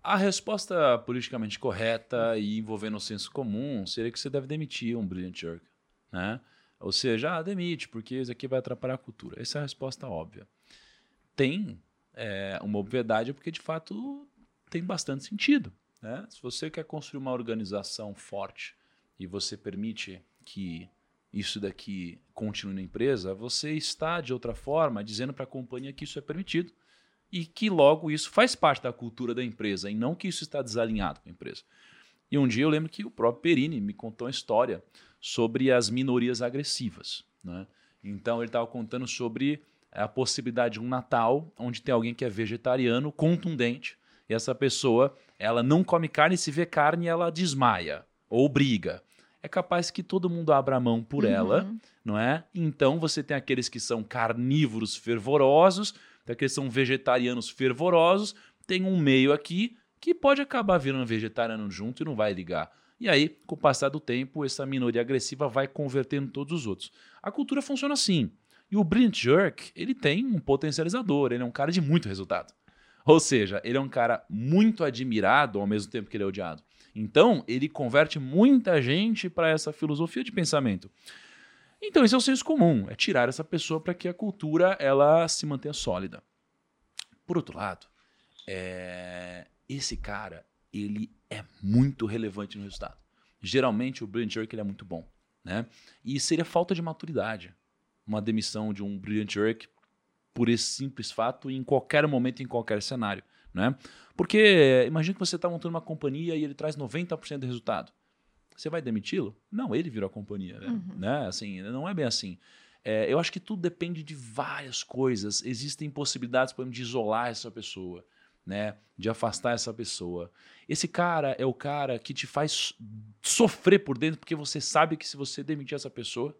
[SPEAKER 4] a resposta politicamente correta e envolvendo o senso comum seria que você deve demitir um Brilliant Jerk, né? Ou seja, ah, demite, porque isso aqui vai atrapalhar a cultura. Essa é a resposta óbvia. Tem é, uma obviedade porque, de fato, tem bastante sentido, né? Se você quer construir uma organização forte e você permite que isso daqui continue na empresa, você está, de outra forma, dizendo para a companhia que isso é permitido e que logo isso faz parte da cultura da empresa e não que isso está desalinhado com a empresa. E um dia eu lembro que o próprio Perini me contou uma história sobre as minorias agressivas. Né? Então ele estava contando sobre a possibilidade de um Natal onde tem alguém que é vegetariano, contundente, e essa pessoa ela não come carne, se vê carne ela desmaia ou briga. É capaz que todo mundo abra a mão por ela,
[SPEAKER 2] Uhum.
[SPEAKER 4] não é? Então você tem aqueles que são carnívoros fervorosos, tem aqueles que são vegetarianos fervorosos, tem um meio aqui que pode acabar virando vegetariano junto e não vai ligar. E aí, com o passar do tempo, essa minoria agressiva vai convertendo todos os outros. A cultura funciona assim. E o Brilliant Jerk, ele tem um potencializador, ele é um cara de muito resultado. Ou seja, ele é um cara muito admirado ao mesmo tempo que ele é odiado. Então, ele converte muita gente para essa filosofia de pensamento. Então, esse é o senso comum, é tirar essa pessoa para que a cultura ela se mantenha sólida. Por outro lado, é, esse cara, ele é muito relevante no resultado. Geralmente, o Brilliant Jerk ele é muito bom. Né? E seria falta de maturidade uma demissão de um Brilliant Jerk por esse simples fato em qualquer momento, em qualquer cenário. Né? Porque imagina que você está montando uma companhia e ele traz 90% do resultado. Você vai demiti-lo? Não, ele virou a companhia. né?
[SPEAKER 2] Uhum.
[SPEAKER 4] Né? Assim, não é bem assim. É, eu acho que tudo depende de várias coisas. Existem possibilidades, por exemplo, de isolar essa pessoa, né? De afastar essa pessoa. Esse cara é o cara que te faz sofrer por dentro, porque você sabe que se você demitir essa pessoa,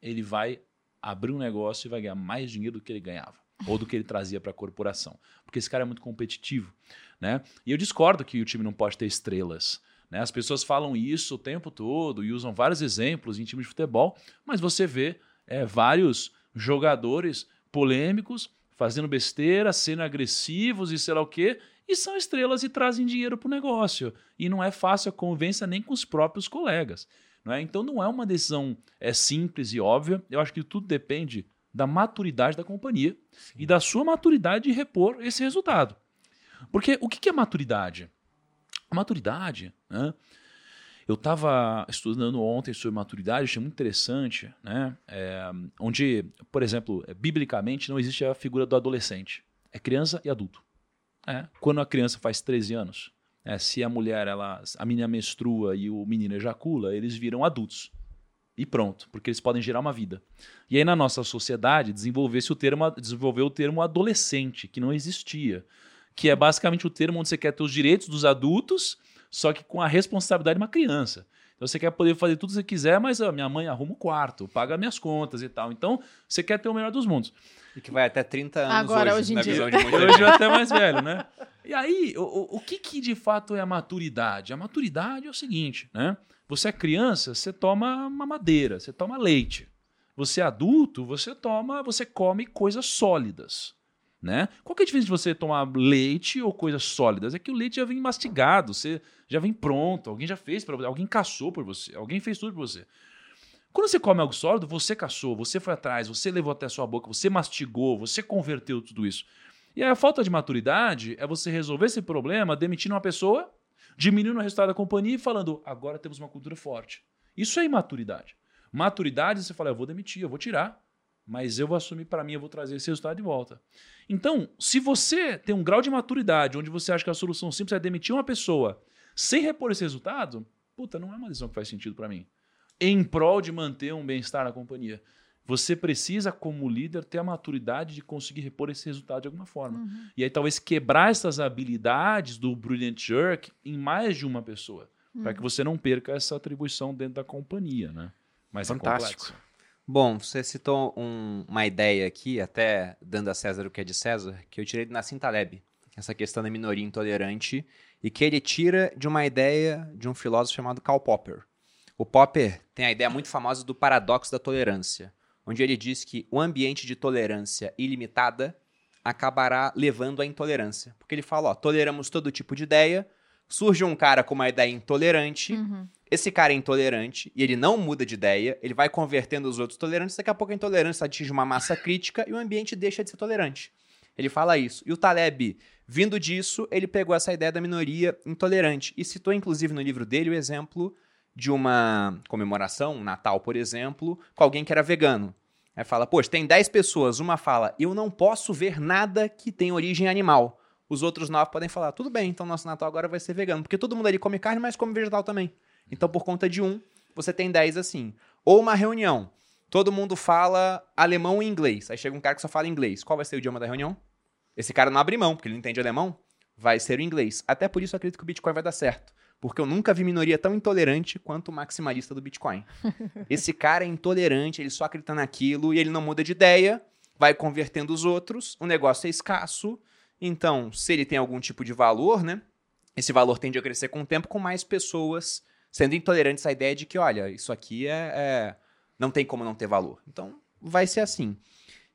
[SPEAKER 4] ele vai abrir um negócio e vai ganhar mais dinheiro do que ele ganhava ou do que ele trazia para a corporação, porque esse cara é muito competitivo, né? E eu discordo que o time não pode ter estrelas. Né? As pessoas falam isso o tempo todo e usam vários exemplos em time de futebol, mas você vê é, vários jogadores polêmicos fazendo besteira, sendo agressivos e sei lá o quê, e são estrelas e trazem dinheiro para o negócio. E não é fácil a convivência nem com os próprios colegas. Não é? Então não é uma decisão é, simples e óbvia. Eu acho que tudo depende da maturidade da companhia Sim. e da sua maturidade de repor esse resultado. Porque o que é maturidade? A maturidade, né? Eu estava estudando ontem sobre maturidade, achei muito interessante, né? É, onde, por exemplo, biblicamente não existe a figura do adolescente. É criança e adulto. É, quando a criança faz 13 anos, é, se a mulher, ela, a menina menstrua e o menino ejacula, eles viram adultos. E pronto, porque eles podem gerar uma vida. E aí na nossa sociedade desenvolveu-se o termo, desenvolveu o termo adolescente, que não existia. Que é basicamente o termo onde você quer ter os direitos dos adultos, só que com a responsabilidade de uma criança. Então você quer poder fazer tudo que você quiser, mas a minha mãe arruma o quarto, paga minhas contas e tal. Então você quer ter o melhor dos mundos.
[SPEAKER 1] E que vai até 30 anos
[SPEAKER 2] Agora,
[SPEAKER 1] hoje,
[SPEAKER 2] hoje em
[SPEAKER 1] na
[SPEAKER 2] dia.
[SPEAKER 1] visão de muita
[SPEAKER 4] Hoje eu até mais velho, né? E aí, o, o, o que, que de fato é a maturidade? A maturidade é o seguinte, né? Você é criança, você toma mamadeira, você toma leite. Você é adulto, você toma, você come coisas sólidas. Né? Qual que é a diferença de você tomar leite ou coisas sólidas? É que o leite já vem mastigado, você já vem pronto, alguém já fez para você, alguém caçou por você, alguém fez tudo por você. Quando você come algo sólido, você caçou, você foi atrás, você levou até a sua boca, você mastigou, você converteu tudo isso. E a falta de maturidade é você resolver esse problema demitindo uma pessoa diminuindo o resultado da companhia e falando, agora temos uma cultura forte. Isso é imaturidade. Maturidade, você fala, eu vou demitir, eu vou tirar, mas eu vou assumir para mim, eu vou trazer esse resultado de volta. Então, se você tem um grau de maturidade onde você acha que a solução simples é demitir uma pessoa sem repor esse resultado, puta, não é uma decisão que faz sentido para mim. Em prol de manter um bem-estar na companhia. Você precisa, como líder, ter a maturidade de conseguir repor esse resultado de alguma forma. Uhum. E aí, talvez, quebrar essas habilidades do Brilliant Jerk em mais de uma pessoa. Uhum. Para que você não perca essa atribuição dentro da companhia, né?
[SPEAKER 3] Mas é Fantástico. É
[SPEAKER 1] Bom, você citou um, uma ideia aqui, até dando a César o que é de César, que eu tirei do Nassim Taleb. Essa questão da minoria intolerante. E que ele tira de uma ideia de um filósofo chamado Karl Popper. O Popper tem a ideia muito famosa do paradoxo da tolerância onde ele diz que o ambiente de tolerância ilimitada acabará levando à intolerância. Porque ele fala, ó, toleramos todo tipo de ideia, surge um cara com uma ideia intolerante, uhum. esse cara é intolerante e ele não muda de ideia, ele vai convertendo os outros tolerantes, daqui a pouco a intolerância atinge uma massa crítica e o ambiente deixa de ser tolerante. Ele fala isso. E o Taleb, vindo disso, ele pegou essa ideia da minoria intolerante e citou inclusive no livro dele o exemplo de uma comemoração, um Natal, por exemplo, com alguém que era vegano. Aí fala, poxa, tem 10 pessoas, uma fala, eu não posso ver nada que tem origem animal. Os outros 9 podem falar, tudo bem, então nosso Natal agora vai ser vegano. Porque todo mundo ali come carne, mas come vegetal também. Então, por conta de um, você tem 10 assim. Ou uma reunião, todo mundo fala alemão e inglês. Aí chega um cara que só fala inglês. Qual vai ser o idioma da reunião? Esse cara não abre mão, porque ele não entende alemão. Vai ser o inglês. Até por isso eu acredito que o Bitcoin vai dar certo. Porque eu nunca vi minoria tão intolerante quanto o maximalista do Bitcoin. Esse cara é intolerante, ele só acredita naquilo e ele não muda de ideia, vai convertendo os outros, o negócio é escasso. Então, se ele tem algum tipo de valor, né? Esse valor tende a crescer com o tempo, com mais pessoas sendo intolerantes à ideia de que, olha, isso aqui é, é não tem como não ter valor. Então, vai ser assim.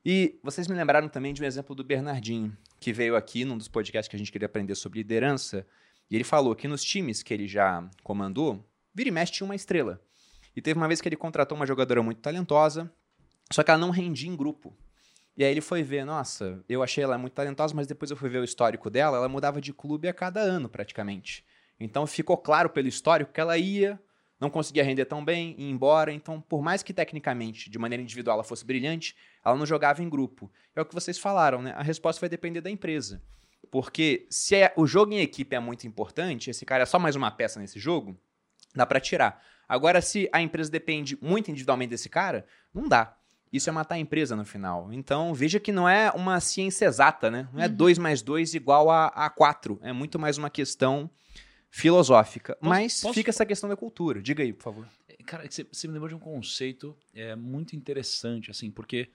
[SPEAKER 1] E vocês me lembraram também de um exemplo do Bernardinho, que veio aqui num dos podcasts que a gente queria aprender sobre liderança. E ele falou que nos times que ele já comandou, vira e mexe tinha uma estrela. E teve uma vez que ele contratou uma jogadora muito talentosa, só que ela não rendia em grupo. E aí ele foi ver, nossa, eu achei ela muito talentosa, mas depois eu fui ver o histórico dela, ela mudava de clube a cada ano praticamente. Então ficou claro pelo histórico que ela ia, não conseguia render tão bem, ia embora. Então, por mais que tecnicamente, de maneira individual, ela fosse brilhante, ela não jogava em grupo. É o que vocês falaram, né? A resposta vai depender da empresa. Porque se é, o jogo em equipe é muito importante, esse cara é só mais uma peça nesse jogo, dá para tirar. Agora, se a empresa depende muito individualmente desse cara, não dá. Isso é matar a empresa no final. Então, veja que não é uma ciência exata, né? Não é
[SPEAKER 2] Uhum.
[SPEAKER 1] 2 mais 2 igual a, a 4. É muito mais uma questão filosófica.
[SPEAKER 4] Posso-
[SPEAKER 1] Mas
[SPEAKER 4] posso-
[SPEAKER 1] fica essa questão da cultura. Diga aí, por favor.
[SPEAKER 4] Cara, você, você me lembrou de um conceito é, muito interessante, assim, porque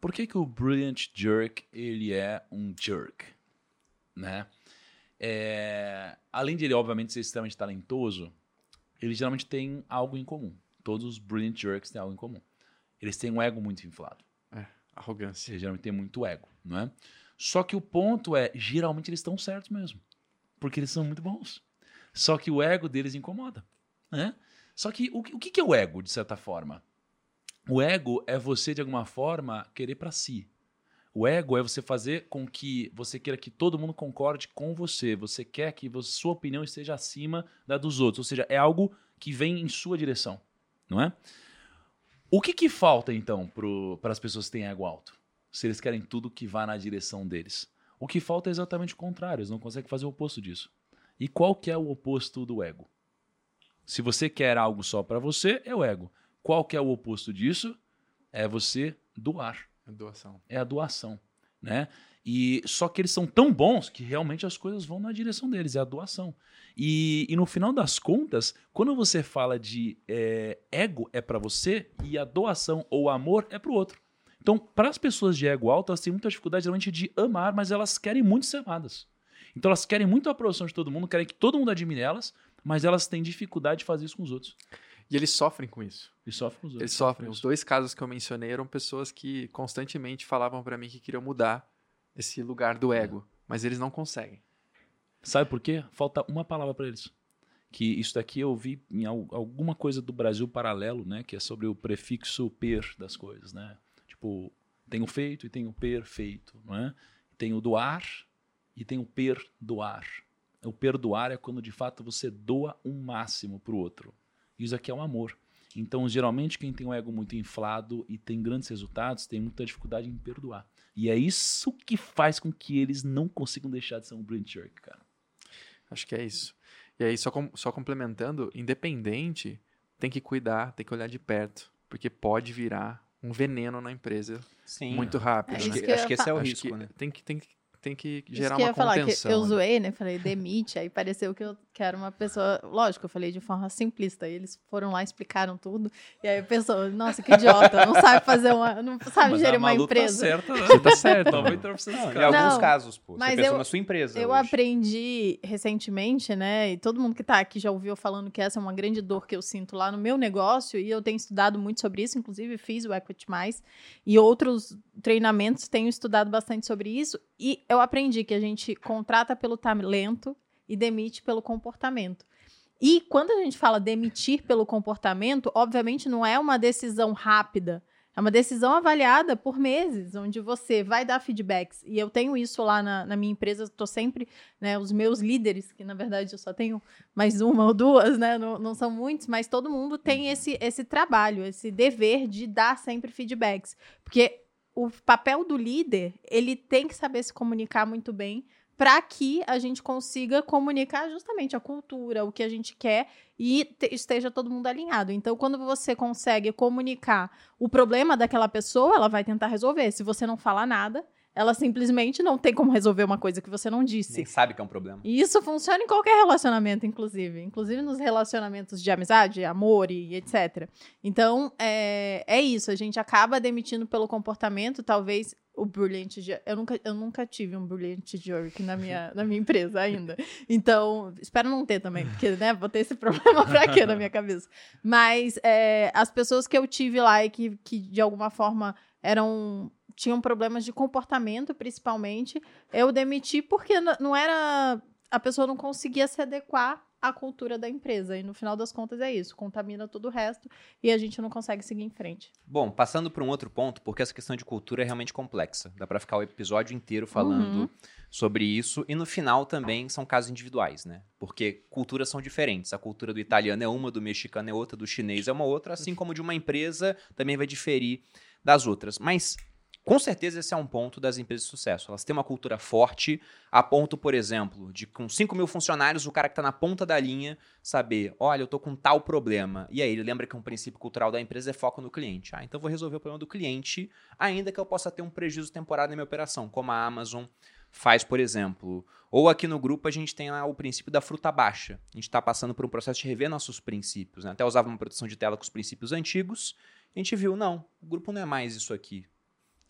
[SPEAKER 4] por que, que o Brilliant Jerk ele é um jerk, né? É, além de ele, obviamente, ser extremamente talentoso, ele geralmente tem algo em comum. Todos os Brilliant Jerks têm algo em comum. Eles têm um ego muito inflado.
[SPEAKER 3] Arrogância.
[SPEAKER 4] Eles geralmente têm muito ego, não é? Só que o ponto é, geralmente eles estão certos mesmo. Porque eles são muito bons. Só que o ego deles incomoda, né? Só que o, que- o que é o ego, de certa forma? O ego é você, de alguma forma, querer para si. O ego é você fazer com que você queira que todo mundo concorde com você. Você quer que sua opinião esteja acima da dos outros. Ou seja, é algo que vem em sua direção, não é? O que, que falta, então, para as pessoas que têm ego alto? Se eles querem tudo que vá na direção deles. O que falta é exatamente o contrário. Eles não conseguem fazer o oposto disso. E qual que é o oposto do ego? Se você quer algo só para você, é o ego. Qual que é o oposto disso? É você doar
[SPEAKER 3] Doação.
[SPEAKER 4] é a doação, né? E só que eles são tão bons que realmente as coisas vão na direção deles, é a doação. E, e no final das contas, quando você fala de é, ego é para você e a doação ou amor é para o outro. Então, para as pessoas de ego alto, elas têm muita dificuldade realmente de amar, mas elas querem muito ser amadas. Então, elas querem muito a aprovação de todo mundo, querem que todo mundo admire elas, mas elas têm dificuldade de fazer isso com os outros.
[SPEAKER 3] E eles sofrem com isso.
[SPEAKER 4] E sofrem com os outros.
[SPEAKER 3] Eles sofrem. Os dois casos que eu mencionei eram pessoas que constantemente falavam pra mim que queriam mudar esse lugar do ego, mas eles não conseguem.
[SPEAKER 4] Sabe por quê? Falta uma palavra para eles. Que isso daqui eu vi em al- alguma coisa do Brasil paralelo, né? Que é sobre o prefixo per das coisas, né? Tipo, tem o feito e tem o perfeito, não é? Tem o doar e tem o perdoar. O perdoar é quando de fato você doa um máximo pro outro. Isso aqui é um amor. Então, geralmente, quem tem um ego muito inflado e tem grandes resultados tem muita dificuldade em perdoar. E é isso que faz com que eles não consigam deixar de ser um brilliant jerk, cara.
[SPEAKER 3] Acho que é isso. E aí, só, com- só complementando, independente, tem que cuidar, tem que olhar de perto, porque pode virar um veneno na empresa
[SPEAKER 1] Sim.
[SPEAKER 3] muito rápido.
[SPEAKER 2] É
[SPEAKER 1] Acho
[SPEAKER 3] né?
[SPEAKER 1] acho que esse é o
[SPEAKER 3] Acho
[SPEAKER 1] risco,
[SPEAKER 3] que
[SPEAKER 1] né?
[SPEAKER 3] tem que, tem, que- tem que
[SPEAKER 2] Isso
[SPEAKER 3] gerar
[SPEAKER 2] que eu
[SPEAKER 3] uma contenção.
[SPEAKER 2] eu
[SPEAKER 3] né?
[SPEAKER 2] zoei, né? Falei, demite, aí pareceu que eu que era uma pessoa. Lógico, eu falei de forma simplista. E eles foram lá, explicaram tudo. E aí a pessoa, nossa, que idiota, não sabe fazer uma. Não sabe
[SPEAKER 4] Mas
[SPEAKER 2] gerir
[SPEAKER 4] a
[SPEAKER 2] uma
[SPEAKER 4] Malu
[SPEAKER 2] empresa.
[SPEAKER 4] Tá certa, né?
[SPEAKER 3] Você tá certo.
[SPEAKER 4] Precisa
[SPEAKER 1] Não, em alguns
[SPEAKER 2] Não,
[SPEAKER 1] casos, pô.
[SPEAKER 2] mas
[SPEAKER 1] você pensa
[SPEAKER 2] eu-
[SPEAKER 1] na sua empresa
[SPEAKER 2] Eu
[SPEAKER 1] hoje.
[SPEAKER 2] aprendi recentemente, né? E todo mundo que tá aqui já ouviu falando que essa é uma grande dor que eu sinto lá no meu negócio. E eu tenho estudado muito sobre isso, inclusive fiz o Equity Mais. E outros treinamentos tenho estudado bastante sobre isso. E eu aprendi que a gente contrata pelo talento e demite pelo comportamento. E quando a gente fala demitir pelo comportamento, obviamente não é uma decisão rápida. É uma decisão avaliada por meses, onde você vai dar feedbacks. E eu tenho isso lá na, na minha empresa, estou sempre, né, os meus líderes, que na verdade eu só tenho mais uma ou duas, né, não, não são muitos, mas todo mundo tem esse, esse trabalho, esse dever de dar sempre feedbacks. Porque o papel do líder, ele tem que saber se comunicar muito bem para que a gente consiga comunicar justamente a cultura, o que a gente quer e te- esteja todo mundo alinhado. Então, quando você consegue comunicar o problema daquela pessoa, ela vai tentar resolver. Se você não falar nada, ela simplesmente não tem como resolver uma coisa que você não disse.
[SPEAKER 1] Nem sabe que é um problema.
[SPEAKER 2] E isso funciona em qualquer relacionamento, inclusive. Inclusive nos relacionamentos de amizade, amor e etc. Então, é, é isso. A gente acaba demitindo pelo comportamento, talvez o brilliant... Jer- Eu nunca, eu nunca tive um brilliant jerk na minha, na minha empresa ainda. Então, espero não ter também, porque, né, vou ter esse problema pra quê na minha cabeça. Mas é, as pessoas que eu tive lá e que, que de alguma forma eram tinham problemas de comportamento, principalmente, eu demiti porque não era. A pessoa não conseguia se adequar à cultura da empresa. E no final das contas é isso. Contamina todo o resto e a gente não consegue seguir em frente.
[SPEAKER 1] Bom, passando para um outro ponto, porque essa questão de cultura é realmente complexa. Dá para ficar o episódio inteiro falando
[SPEAKER 2] Uhum.
[SPEAKER 1] sobre isso. E no final também são casos individuais, né? Porque culturas são diferentes. A cultura do italiano é uma, do mexicano é outra, do chinês é uma outra, assim como de uma empresa também vai diferir das outras. Mas Com certeza esse é um ponto das empresas de sucesso. Elas têm uma cultura forte, a ponto, por exemplo, de com 5 mil funcionários, o cara que está na ponta da linha saber, olha, eu estou com tal problema. E aí ele lembra que um princípio cultural da empresa é foco no cliente. Ah, então vou resolver o problema do cliente, ainda que eu possa ter um prejuízo temporário na minha operação, como a Amazon faz, por exemplo. Ou aqui no grupo a gente tem lá o princípio da fruta baixa. A gente está passando por um processo de rever nossos princípios. Né? Até usava uma proteção de tela com os princípios antigos. A gente viu, não, o grupo não é mais isso aqui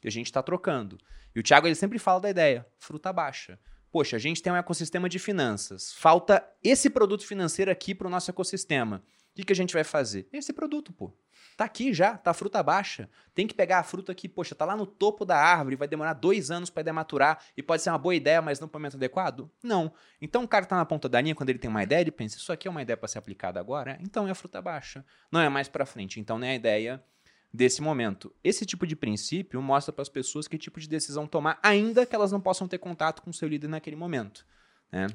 [SPEAKER 1] a gente está trocando. E o Thiago ele sempre fala da ideia, fruta baixa. Poxa, a gente tem um ecossistema de finanças. Falta esse produto financeiro aqui para o nosso ecossistema. O que, que a gente vai fazer? Esse produto, pô. Tá aqui já, tá fruta baixa. Tem que pegar a fruta que, poxa, tá lá no topo da árvore, vai demorar dois anos para dematurar e pode ser uma boa ideia, mas não para o momento adequado? Não. Então o cara tá na ponta da linha, quando ele tem uma ideia, ele pensa, isso aqui é uma ideia para ser aplicada agora? Então é fruta baixa. Não é mais para frente. Então nem a ideia desse momento. Esse tipo de princípio mostra para as pessoas que tipo de decisão tomar, ainda que elas não possam ter contato com seu líder naquele momento. Né?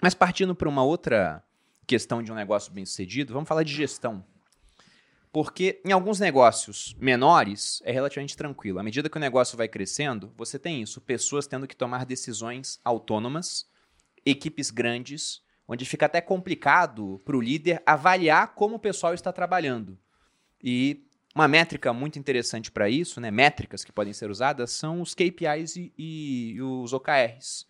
[SPEAKER 1] Mas partindo para uma outra questão de um negócio bem sucedido, vamos falar de gestão. Porque em alguns negócios menores é relativamente tranquilo. À medida que o negócio vai crescendo, você tem isso: pessoas tendo que tomar decisões autônomas, equipes grandes, onde fica até complicado para o líder avaliar como o pessoal está trabalhando. E uma métrica muito interessante para isso, né, métricas que podem ser usadas, são os KPIs e, e os OKRs.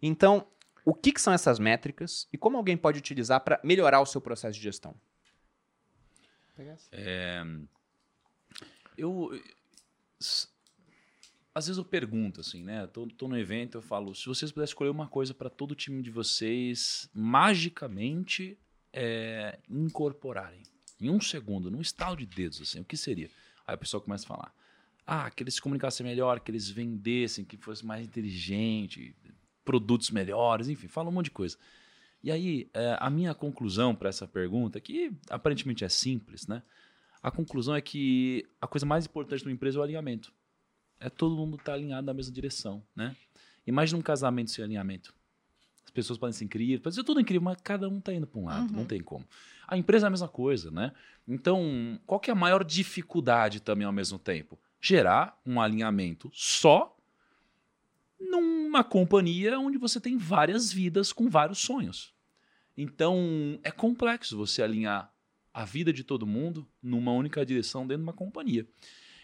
[SPEAKER 1] Então, o que, que, são essas métricas e como alguém pode utilizar para melhorar o seu processo de gestão?
[SPEAKER 4] É, eu às vezes eu pergunto assim, né? Tô, tô no evento, eu falo, se vocês pudessem escolher uma coisa para todo o time de vocês magicamente é, incorporarem, em um segundo, num estalo de dedos, assim, o que seria? Aí o pessoal começa a falar: ah, que eles se comunicassem melhor, que eles vendessem, que fosse mais inteligente, produtos melhores, enfim, fala um monte de coisa. E aí, é, a minha conclusão para essa pergunta, que aparentemente é simples, né? A conclusão é que a coisa mais importante numa empresa é o alinhamento. É todo mundo estar tá alinhado na mesma direção, né? Imagina um casamento sem alinhamento. As pessoas podem ser incríveis, pode ser tudo incrível, mas cada um está indo para um lado, uhum. não tem como. A empresa é a mesma coisa, né? Então, qual que é a maior dificuldade também ao mesmo tempo? Gerar um alinhamento só numa companhia onde você tem várias vidas com vários sonhos. Então, é complexo você alinhar a vida de todo mundo numa única direção dentro de uma companhia.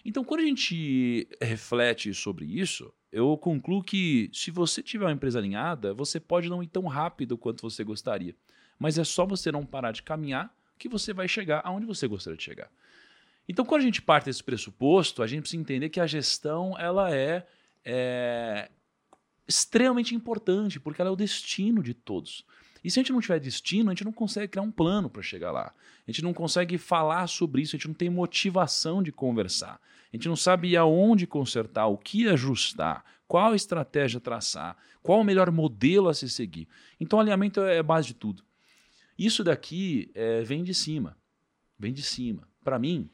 [SPEAKER 4] Então, quando a gente reflete sobre isso, eu concluo que se você tiver uma empresa alinhada, você pode não ir tão rápido quanto você gostaria. Mas é só você não parar de caminhar que você vai chegar aonde você gostaria de chegar. Então, quando a gente parte desse pressuposto, a gente precisa entender que a gestão ela é, é extremamente importante, porque ela é o destino de todos. E se a gente não tiver destino, a gente não consegue criar um plano para chegar lá. A gente não consegue falar sobre isso, a gente não tem motivação de conversar. A gente não sabe aonde consertar, o que ajustar, qual estratégia traçar, qual o melhor modelo a se seguir. Então, alinhamento é a base de tudo. Isso daqui é, vem de cima. Vem de cima. Para mim,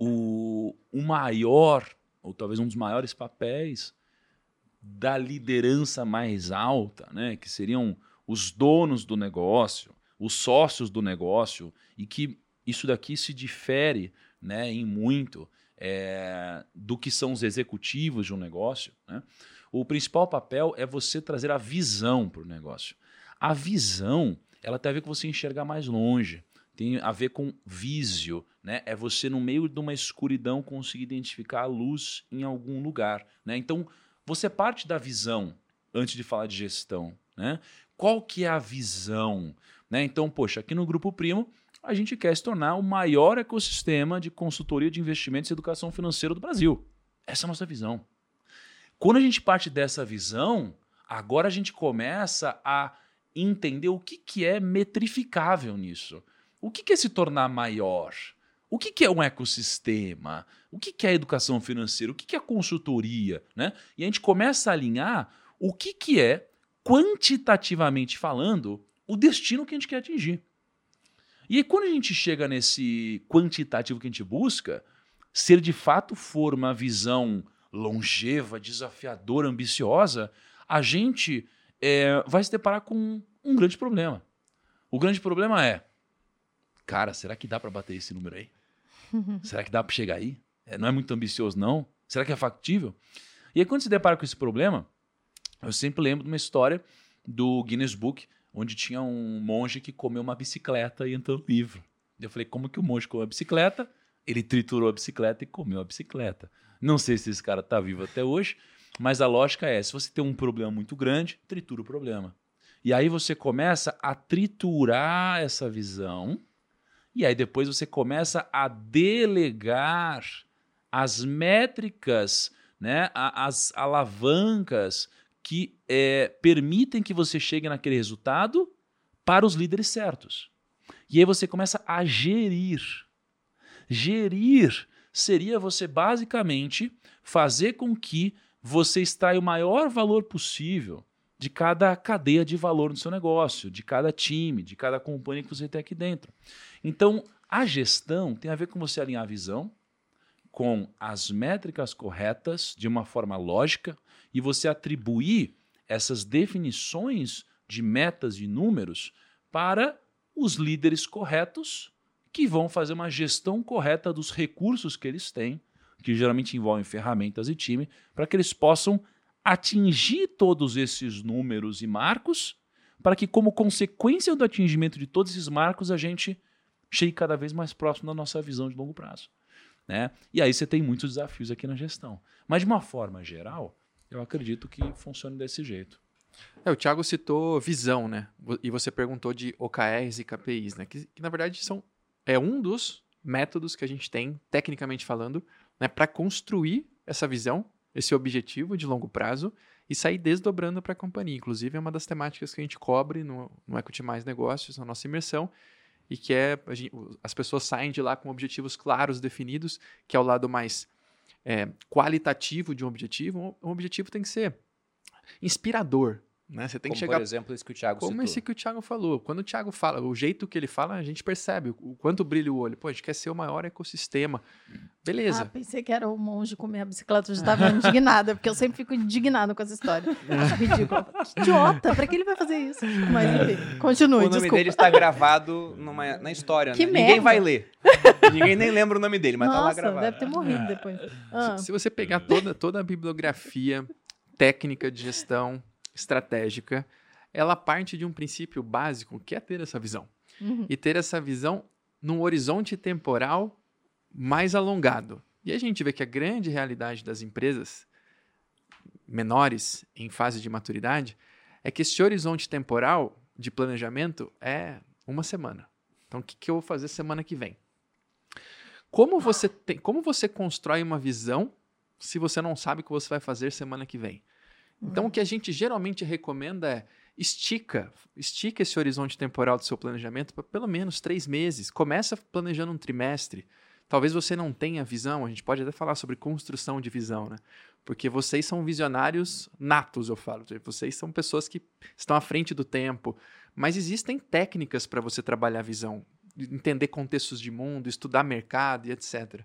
[SPEAKER 4] o, o maior, ou talvez um dos maiores papéis da liderança mais alta, né, que seriam os donos do negócio, os sócios do negócio, e que isso daqui se difere né, em muito é, do que são os executivos de um negócio. Né? O principal papel é você trazer a visão para o negócio. A visão ela tem a ver com você enxergar mais longe, tem a ver com vísio, né? É você no meio de uma escuridão conseguir identificar a luz em algum lugar, né? Então, você parte da visão antes de falar de gestão, né? Qual que é a visão? Né? Então, poxa, aqui no Grupo Primo, a gente quer se tornar o maior ecossistema de consultoria de investimentos e educação financeira do Brasil. Essa é a nossa visão. Quando a gente parte dessa visão, agora a gente começa a entender o que, que é metrificável nisso. O que, que é se tornar maior? O que, que é um ecossistema? O que, que é educação financeira? O que, que é consultoria? Né? E a gente começa a alinhar o que, que é quantitativamente falando, o destino que a gente quer atingir. E aí, quando a gente chega nesse quantitativo que a gente busca, se ele de fato for uma visão longeva, desafiadora, ambiciosa, a gente é, vai se deparar com um grande problema. O grande problema é, cara, será que dá para bater esse número aí? será que dá para chegar aí? É, não é muito ambicioso, não? Será que é factível? E aí, quando se depara com esse problema, eu sempre lembro de uma história do Guinness Book, onde tinha um monge que comeu uma bicicleta e entrou no livro. Eu falei, como que o monge comeu a bicicleta? Ele triturou a bicicleta e comeu a bicicleta. Não sei se esse cara está vivo até hoje, mas a lógica é: se você tem um problema muito grande, tritura o problema. E aí você começa a triturar essa visão, e aí depois você começa a delegar as métricas, né, as alavancas que é, permitem que você chegue naquele resultado para os líderes certos. E aí você começa a gerir. Gerir seria você basicamente fazer com que você extraia o maior valor possível de cada cadeia de valor no seu negócio, de cada time, de cada companhia que você tem aqui dentro. Então, a gestão tem a ver com você alinhar a visão com as métricas corretas de uma forma lógica e você atribuir essas definições de metas e números para os líderes corretos que vão fazer uma gestão correta dos recursos que eles têm, que geralmente envolvem ferramentas e time, para que eles possam atingir todos esses números e marcos, para que, como consequência do atingimento de todos esses marcos, a gente chegue cada vez mais próximo da nossa visão de longo prazo. Né? E aí você tem muitos desafios aqui na gestão. Mas, de uma forma geral, eu acredito que funcione desse jeito.
[SPEAKER 3] É, o Thiago citou visão, né? E você perguntou de OKRs e KPIs, né? Que, que na verdade são é um dos métodos que a gente tem, tecnicamente falando, né, para construir essa visão, esse objetivo de longo prazo e sair desdobrando para a companhia. Inclusive, é uma das temáticas que a gente cobre no, no Equity Mais Negócios, na nossa imersão, e que é gente, as pessoas saem de lá com objetivos claros, definidos, que é o lado mais é, qualitativo de um objetivo. Um objetivo tem que ser inspirador, né? Você tem
[SPEAKER 1] como,
[SPEAKER 3] que chegar.
[SPEAKER 1] Por exemplo, isso que o Thiago
[SPEAKER 3] Como
[SPEAKER 1] citou.
[SPEAKER 3] esse que o Thiago falou. Quando o Thiago fala, o jeito que ele fala, a gente percebe o quanto brilha o olho. Pô, a gente quer ser o maior ecossistema. Beleza.
[SPEAKER 2] Ah, pensei que era o monge comer a bicicleta. Eu já estava indignada, porque eu sempre fico indignado com essa história. Acho ridículo. Idiota, pra que ele vai fazer isso? Mas enfim, continue,
[SPEAKER 1] O nome
[SPEAKER 2] desculpa.
[SPEAKER 1] dele está gravado numa, na história,
[SPEAKER 2] Que
[SPEAKER 1] né? Ninguém
[SPEAKER 2] merda.
[SPEAKER 1] vai ler. Ninguém nem lembra o nome dele, mas tá lá
[SPEAKER 2] Nossa,
[SPEAKER 1] gravado.
[SPEAKER 2] deve ter morrido depois. Ah,
[SPEAKER 3] Se você pegar toda, toda a bibliografia técnica de gestão estratégica, ela parte de um princípio básico, que é ter essa visão.
[SPEAKER 2] uhum.
[SPEAKER 3] E ter essa visão num horizonte temporal mais alongado. E a gente vê que a grande realidade das empresas menores em fase de maturidade é que esse horizonte temporal de planejamento é uma semana. Então, o que, que eu vou fazer semana que vem? Como você, tem, como você constrói uma visão se você não sabe o que você vai fazer semana que vem? Então, o que a gente geralmente recomenda é estica, estica esse horizonte temporal do seu planejamento para pelo menos três meses. Começa planejando um trimestre. Talvez você não tenha visão, a gente pode até falar sobre construção de visão, né? Porque vocês são visionários natos, eu falo. Vocês são pessoas que estão à frente do tempo. Mas existem técnicas para você trabalhar a visão, entender contextos de mundo, estudar mercado e etc.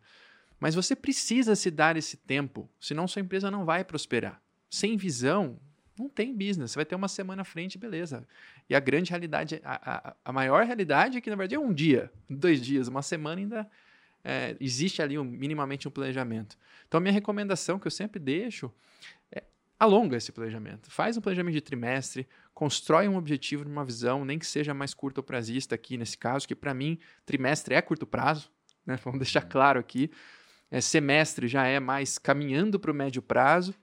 [SPEAKER 3] Mas você precisa se dar esse tempo, senão sua empresa não vai prosperar. Sem visão, não tem business. Você vai ter uma semana à frente, beleza. E a grande realidade, a, a, a maior realidade é que, na verdade, é um dia, dois dias, uma semana ainda é, existe ali um, minimamente um planejamento. Então, a minha recomendação que eu sempre deixo é alonga esse planejamento. Faz um planejamento de trimestre, constrói um objetivo numa visão, nem que seja mais curto prazista aqui nesse caso, que para mim, trimestre é curto prazo, né? vamos deixar claro aqui. É, semestre já é mais caminhando para o médio prazo,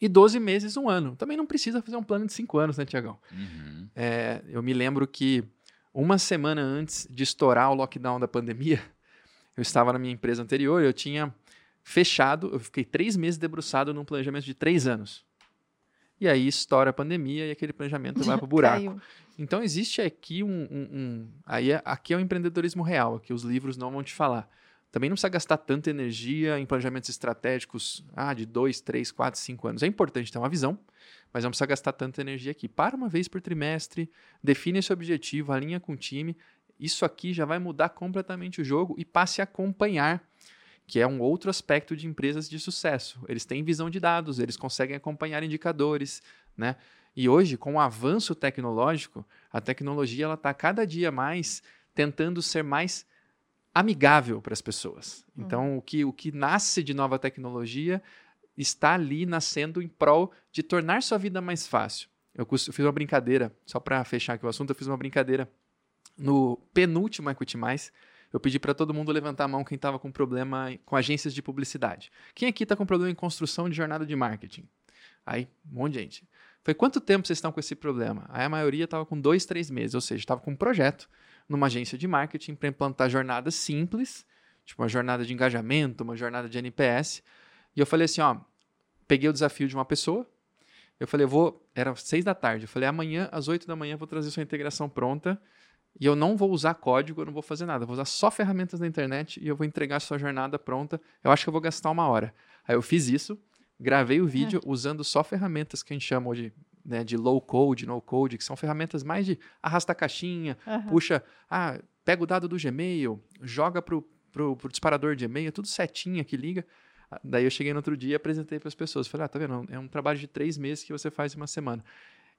[SPEAKER 3] e 12 meses, um ano. Também não precisa fazer um plano de 5 anos, né, Tiagão?
[SPEAKER 4] Uhum.
[SPEAKER 3] É, eu me lembro que uma semana antes de estourar o lockdown da pandemia, eu estava na minha empresa anterior e eu tinha fechado, eu fiquei três meses debruçado num planejamento de três anos. E aí estoura a pandemia e aquele planejamento vai para o buraco.
[SPEAKER 2] Caiu.
[SPEAKER 3] Então existe aqui um, um- um- aí é- aqui é o empreendedorismo real, que os livros não vão te falar. Também não precisa gastar tanta energia em planejamentos estratégicos ah, de dois, três, quatro, cinco anos. É importante ter uma visão, mas não precisa gastar tanta energia aqui. Para uma vez por trimestre, define esse objetivo, alinha com o time. Isso aqui já vai mudar completamente o jogo e passe a acompanhar, que é um outro aspecto de empresas de sucesso. Eles têm visão de dados, eles conseguem acompanhar indicadores, né? E hoje, com o avanço tecnológico, a tecnologia ela está cada dia mais tentando ser mais amigável para as pessoas. Então, o, que, o que nasce de nova tecnologia está ali nascendo em prol de tornar sua vida mais fácil. Eu, eu fiz uma brincadeira, só para fechar aqui o assunto, eu fiz uma brincadeira no penúltimo Equity Mais. Eu pedi para todo mundo levantar a mão quem estava com problema com agências de publicidade. Quem aqui está com problema em construção de jornada de marketing? Aí, um monte de gente. Foi quanto tempo vocês estão com esse problema? Aí a maioria estava com dois, três meses, ou seja, estava com um projeto numa agência de marketing para implantar jornadas simples, tipo uma jornada de engajamento, uma jornada de NPS. E eu falei assim, ó, peguei o desafio de uma pessoa, eu falei, eu vou, era seis da tarde, eu falei, amanhã às oito da manhã eu vou trazer sua integração pronta e eu não vou usar código, eu não vou fazer nada, eu vou usar só ferramentas da internet e eu vou entregar a sua jornada pronta. Eu acho que eu vou gastar uma hora. Aí eu fiz isso, gravei o vídeo é. usando só ferramentas que a gente chama de, né, de low code, no code, que são ferramentas mais de arrasta a caixinha, uhum. puxa, ah, pega o dado do Gmail, joga pro, pro, pro disparador de e-mail, tudo setinha que liga. Ah, daí eu cheguei no outro dia e apresentei para as pessoas. Falei, ah, tá vendo? É um trabalho de três meses que você faz em uma semana.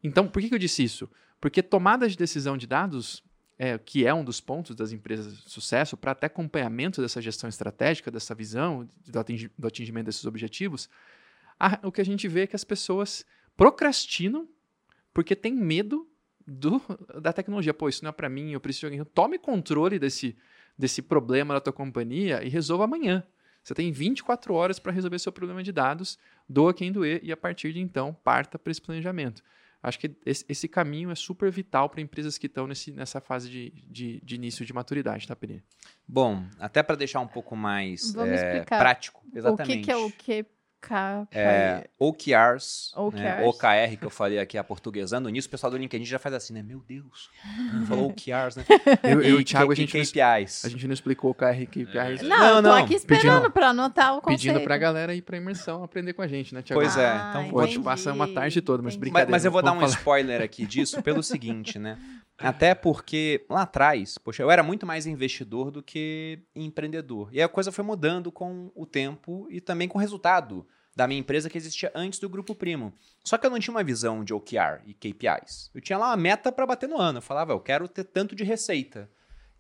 [SPEAKER 3] Então, por que, que eu disse isso? Porque tomada de decisão de dados, é, que é um dos pontos das empresas de sucesso, para até acompanhamento dessa gestão estratégica, dessa visão, do, atingi do atingimento desses objetivos, a, o que a gente vê é que as pessoas procrastinam porque tem medo do, da tecnologia. Pô, isso não é para mim, eu preciso de alguém. Tome controle desse, desse problema da tua companhia e resolva amanhã. Você tem 24 horas para resolver seu problema de dados, doa quem doer e a partir de então parta para esse planejamento. Acho que esse, esse caminho é super vital para empresas que estão nessa fase de, de, de, início de maturidade, tá, Peri?
[SPEAKER 1] Bom, até para deixar um pouco mais é, prático. Exatamente.
[SPEAKER 2] O que, que é o que
[SPEAKER 1] É, OKRs, OKRs. Né? OKR, que eu falei aqui, a portuguesando nisso, o pessoal do LinkedIn já faz assim, né? Meu Deus, falou OKRs, né?
[SPEAKER 3] Eu, eu e o Thiago, a gente,
[SPEAKER 1] KPIs.
[SPEAKER 3] Não, a gente não explicou OKR e KPIs.
[SPEAKER 2] Não, não, não. tô aqui esperando para anotar o conceito.
[SPEAKER 3] Pedindo pra galera ir pra imersão aprender com a gente, né, Thiago?
[SPEAKER 1] Pois é. Ah, então,
[SPEAKER 3] pode passar uma tarde toda, mas brincadeira.
[SPEAKER 1] Mas, mas eu vou dar um falar. spoiler aqui disso pelo seguinte, né? Até porque lá atrás, poxa, eu era muito mais investidor do que empreendedor. E a coisa foi mudando com o tempo e também com o resultado da minha empresa que existia antes do Grupo Primo. Só que eu não tinha uma visão de OKR e KPIs. Eu tinha lá uma meta para bater no ano. Eu falava, eu quero ter tanto de receita.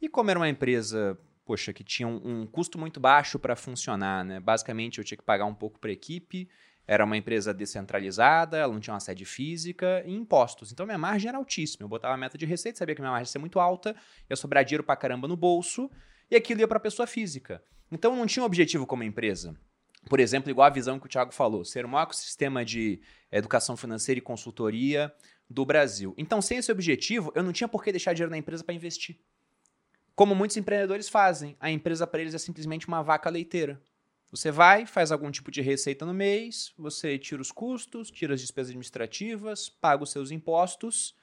[SPEAKER 1] E como era uma empresa, poxa, que tinha um, um custo muito baixo para funcionar, né? Basicamente eu tinha que pagar um pouco para a equipe. Era uma empresa descentralizada, ela não tinha uma sede física e impostos. Então minha margem era altíssima. Eu botava a meta de receita, sabia que minha margem ia ser muito alta, ia sobrar dinheiro para caramba no bolso e aquilo ia para pessoa física. Então eu não tinha um objetivo como empresa por exemplo, igual a visão que o Thiago falou, ser o maior sistema de educação financeira e consultoria do Brasil. Então, sem esse objetivo, eu não tinha por que deixar dinheiro na empresa para investir. Como muitos empreendedores fazem, a empresa para eles é simplesmente uma vaca leiteira. Você vai, faz algum tipo de receita no mês, você tira os custos, tira as despesas administrativas, paga os seus impostos,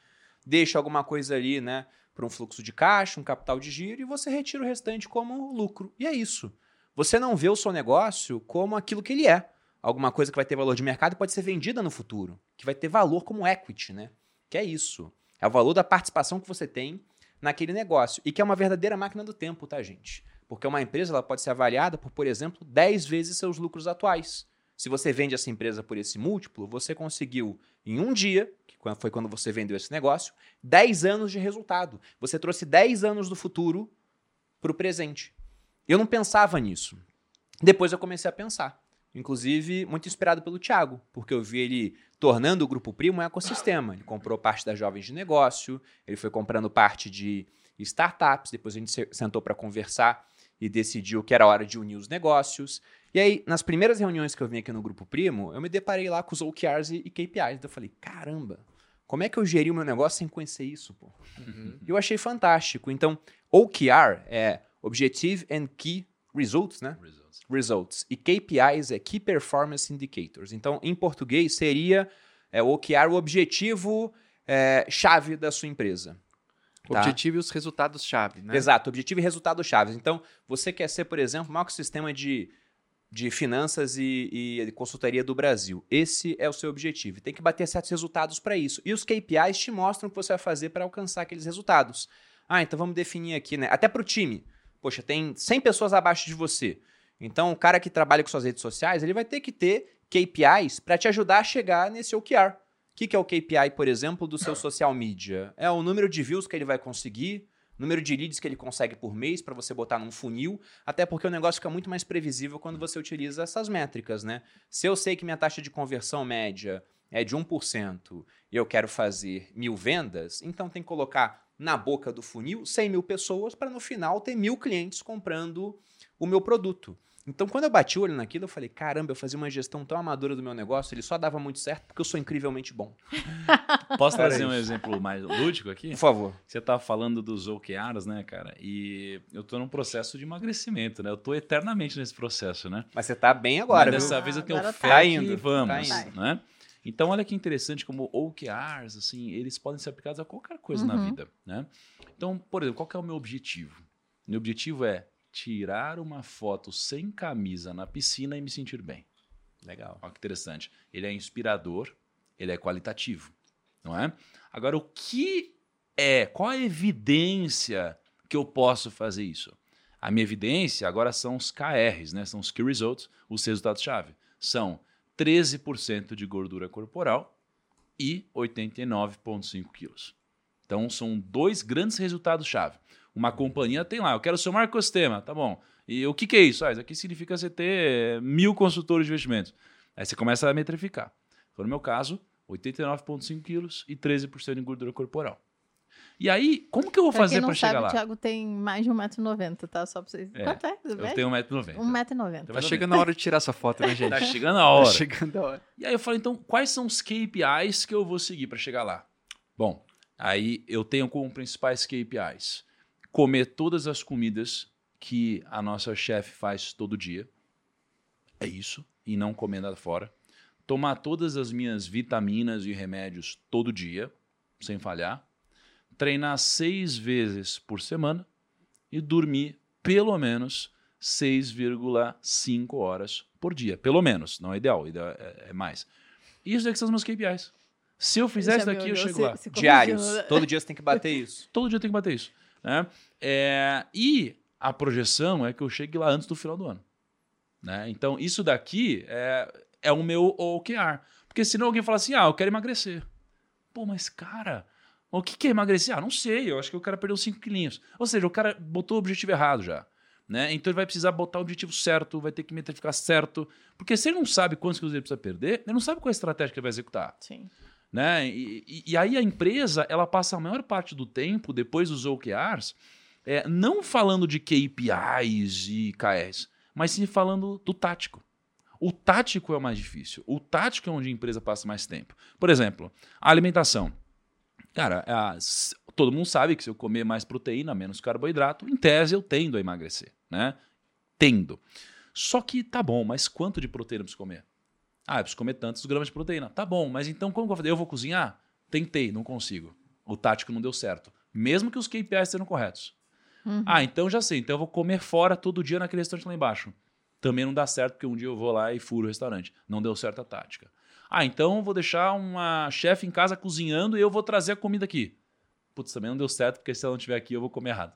[SPEAKER 1] deixa alguma coisa ali, né, para um fluxo de caixa, um capital de giro e você retira o restante como lucro. E é isso. Você não vê o seu negócio como aquilo que ele é. Alguma coisa que vai ter valor de mercado e pode ser vendida no futuro, que vai ter valor como equity, né? Que é isso. É o valor da participação que você tem naquele negócio. E que é uma verdadeira máquina do tempo, tá, gente? Porque uma empresa ela pode ser avaliada por, por exemplo, 10 vezes seus lucros atuais. Se você vende essa empresa por esse múltiplo, você conseguiu, em um dia, que foi quando você vendeu esse negócio, 10 anos de resultado. Você trouxe 10 anos do futuro para o presente. Eu não pensava nisso. Depois eu comecei a pensar. Inclusive, muito inspirado pelo Thiago, porque eu vi ele tornando o Grupo Primo um ecossistema. Ele comprou parte das jovens de negócio, ele foi comprando parte de startups, depois a gente sentou para conversar e decidiu que era hora de unir os negócios. E aí, nas primeiras reuniões que eu vim aqui no Grupo Primo, eu me deparei lá com os OKRs e KPIs. Então eu falei, caramba, como é que eu geri o meu negócio sem conhecer isso? Pô? Uhum. Eu achei fantástico. Então, OKR é Objective and Key Results, né? Results. Results. E KPIs é Key Performance Indicators. Então, em português, seria é, o OKR, o objetivo é, chave da sua empresa.
[SPEAKER 3] Tá? Objetivo e os resultados-chave, né?
[SPEAKER 1] Exato, objetivo e resultados-chave. Então, você quer ser, por exemplo, o maior sistema de, de finanças e, e consultoria do Brasil. Esse é o seu objetivo. Tem que bater certos resultados para isso. E os KPIs te mostram o que você vai fazer para alcançar aqueles resultados. Ah, então vamos definir aqui, né? Até para o time. Poxa, tem 100 pessoas abaixo de você. Então, o cara que trabalha com suas redes sociais, ele vai ter que ter KPIs para te ajudar a chegar nesse OKR. O que, que é o KPI, por exemplo, do seu social media? É o número de views que ele vai conseguir número de leads que ele consegue por mês para você botar num funil, até porque o negócio fica muito mais previsível quando você utiliza essas métricas, né? Se eu sei que minha taxa de conversão média é de 1% e eu quero fazer mil vendas, então tem que colocar na boca do funil 100 mil pessoas para no final ter mil clientes comprando o meu produto. Então, quando eu bati o olho naquilo, eu falei: caramba, eu fazia uma gestão tão amadora do meu negócio, ele só dava muito certo porque eu sou incrivelmente bom.
[SPEAKER 4] Posso trazer um exemplo mais lúdico aqui?
[SPEAKER 1] Por favor.
[SPEAKER 4] Você tá falando dos OKRs, né, cara? E eu tô num processo de emagrecimento, né? Eu tô eternamente nesse processo, né?
[SPEAKER 1] Mas você tá bem agora,
[SPEAKER 4] Mas
[SPEAKER 1] viu?
[SPEAKER 4] dessa vez eu tenho fé
[SPEAKER 2] tá
[SPEAKER 4] que
[SPEAKER 1] indo,
[SPEAKER 4] vamos,
[SPEAKER 1] tá
[SPEAKER 2] indo.
[SPEAKER 4] né? Então, olha que interessante como OKRs, assim, eles podem ser aplicados a qualquer coisa na
[SPEAKER 2] Uhum.
[SPEAKER 4] vida, né? Então, por exemplo, qual é o meu objetivo? Meu objetivo é tirar uma foto sem camisa na piscina e me sentir bem.
[SPEAKER 1] Legal.
[SPEAKER 4] Olha que interessante. Ele é inspirador, ele é qualitativo, não é? Agora, o que é, qual a evidência que eu posso fazer isso? A minha evidência agora são os KRs, né? São os Key Results, os resultados-chave. São 13% de gordura corporal e 89,5 quilos. Então, são dois grandes resultados-chave. Uma companhia tem lá, eu quero maior ecossistema, tá bom. E o que, que é isso? Ah, isso aqui significa você ter mil consultores de investimentos. Aí você começa a metrificar. Foi no meu caso, 89,5 quilos e 13% de gordura corporal. E aí, como que eu vou
[SPEAKER 2] Pra
[SPEAKER 4] fazer para
[SPEAKER 2] sabe,
[SPEAKER 4] chegar
[SPEAKER 2] o
[SPEAKER 4] lá?
[SPEAKER 2] Thiago tem mais de 1,90m, tá? Só pra vocês.
[SPEAKER 4] É,
[SPEAKER 2] Quanto é?
[SPEAKER 4] Eu tenho 1,90m.
[SPEAKER 2] 1,90m.
[SPEAKER 3] Tá chegando a hora de tirar essa foto, né, gente?
[SPEAKER 4] Tá chegando a hora.
[SPEAKER 3] Tá chegando a hora.
[SPEAKER 4] E aí eu falei, então, quais são os KPIs que eu vou seguir para chegar lá? Bom, aí eu tenho como principais KPIs comer todas as comidas que a nossa chefe faz todo dia. É isso. E não comer nada fora. Tomar todas as minhas vitaminas e remédios todo dia, sem falhar. Treinar seis vezes por semana e dormir pelo menos 6,5 horas por dia. Pelo menos, não é ideal, é, é mais. Isso é que são os meus KPIs. Se eu fizer isso daqui, eu chego
[SPEAKER 2] se-
[SPEAKER 4] lá.
[SPEAKER 2] se.
[SPEAKER 1] Diários. Todo dia você tem que bater isso.
[SPEAKER 4] Todo dia tenho que bater isso. Né? É, e a projeção é que eu chegue lá antes do final do ano. Né? Então, isso daqui é, é o meu OKR. Porque senão alguém fala assim, ah, eu quero emagrecer. Pô, mas cara, o que que é emagrecer? Ah, não sei, eu acho que eu quero perder os 5 quilinhos. Ou seja, o cara botou o objetivo errado já. Né? Então ele vai precisar botar o objetivo certo, vai ter que metrificar certo. Porque se ele não sabe quantos quilos ele precisa perder, ele não sabe qual é a estratégia que ele vai executar
[SPEAKER 2] Sim.
[SPEAKER 4] né? E, e- e aí a empresa ela passa a maior parte do tempo depois dos OKRs é, não falando de KPIs e KRs, mas sim falando do tático. O tático é o mais difícil. O tático é onde a empresa passa mais tempo. Por exemplo, a alimentação. Cara, s- todo mundo sabe que se eu comer mais proteína, menos carboidrato, em tese eu tendo a emagrecer, né? Tendo. Só que tá bom, mas quanto de proteína eu preciso comer? Ah, eu preciso comer tantos gramas de proteína. Tá bom, mas então como que eu vou fazer? Eu vou cozinhar? Tentei, não consigo. O tático não deu certo. Mesmo que os KPIs sejam corretos.
[SPEAKER 2] Uhum.
[SPEAKER 4] Ah, então já sei. Então eu vou comer fora todo dia naquele restaurante lá embaixo. Também não dá certo, porque um dia eu vou lá e furo o restaurante. Não deu certo a tática. Ah, então vou deixar uma chefe em casa cozinhando e eu vou trazer a comida aqui. Putz, também não deu certo, porque se ela não estiver aqui, eu vou comer errado.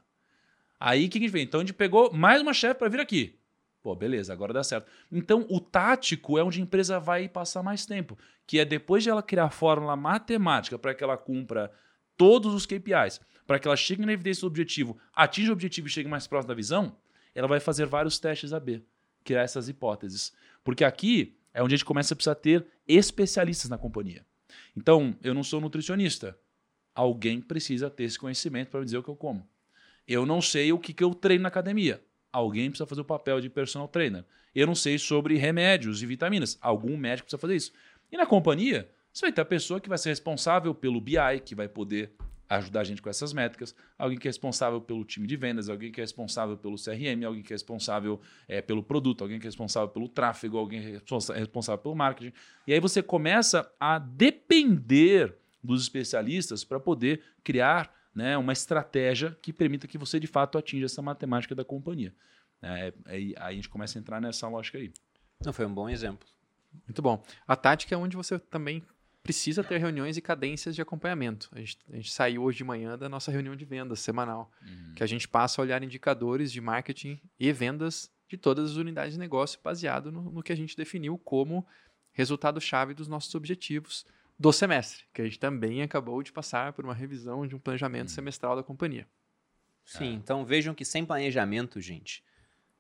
[SPEAKER 4] Aí o que a gente fez? Então a gente pegou mais uma chefe para vir aqui. Pô, beleza, agora dá certo. Então o tático é onde a empresa vai passar mais tempo, que é depois de ela criar a fórmula matemática para que ela cumpra todos os KPIs, para que ela chegue na evidência do objetivo, atinja o objetivo e chegue mais próximo da visão, ela vai fazer vários testes AB, criar essas hipóteses. Porque aqui é onde a gente começa a precisar ter especialistas na companhia. Então, eu não sou nutricionista. Alguém precisa ter esse conhecimento para me dizer o que eu como. Eu não sei o que, que eu treino na academia. Alguém precisa fazer o papel de personal trainer. Eu não sei sobre remédios e vitaminas. Algum médico precisa fazer isso. E na companhia, você vai ter a pessoa que vai ser responsável pelo BI, que vai poder ajudar a gente com essas métricas, alguém que é responsável pelo time de vendas, alguém que é responsável pelo CRM, alguém que é responsável eh, pelo produto, alguém que é responsável pelo tráfego, alguém que é é responsável pelo marketing. E aí você começa a depender dos especialistas para poder criar né, uma estratégia que permita que você de fato atinja essa matemática da companhia. É, aí, aí a gente começa a entrar nessa lógica aí.
[SPEAKER 1] Não foi um bom exemplo.
[SPEAKER 3] Muito bom. A tática é onde você também precisa ter reuniões e cadências de acompanhamento. A gente, a gente saiu hoje de manhã da nossa reunião de vendas semanal, que a gente passa a olhar indicadores de marketing e vendas de todas as unidades de negócio baseado no, no que a gente definiu como resultado-chave dos nossos objetivos do semestre, que a gente também acabou de passar por uma revisão de um planejamento semestral da companhia.
[SPEAKER 1] Sim, então vejam que sem planejamento, gente,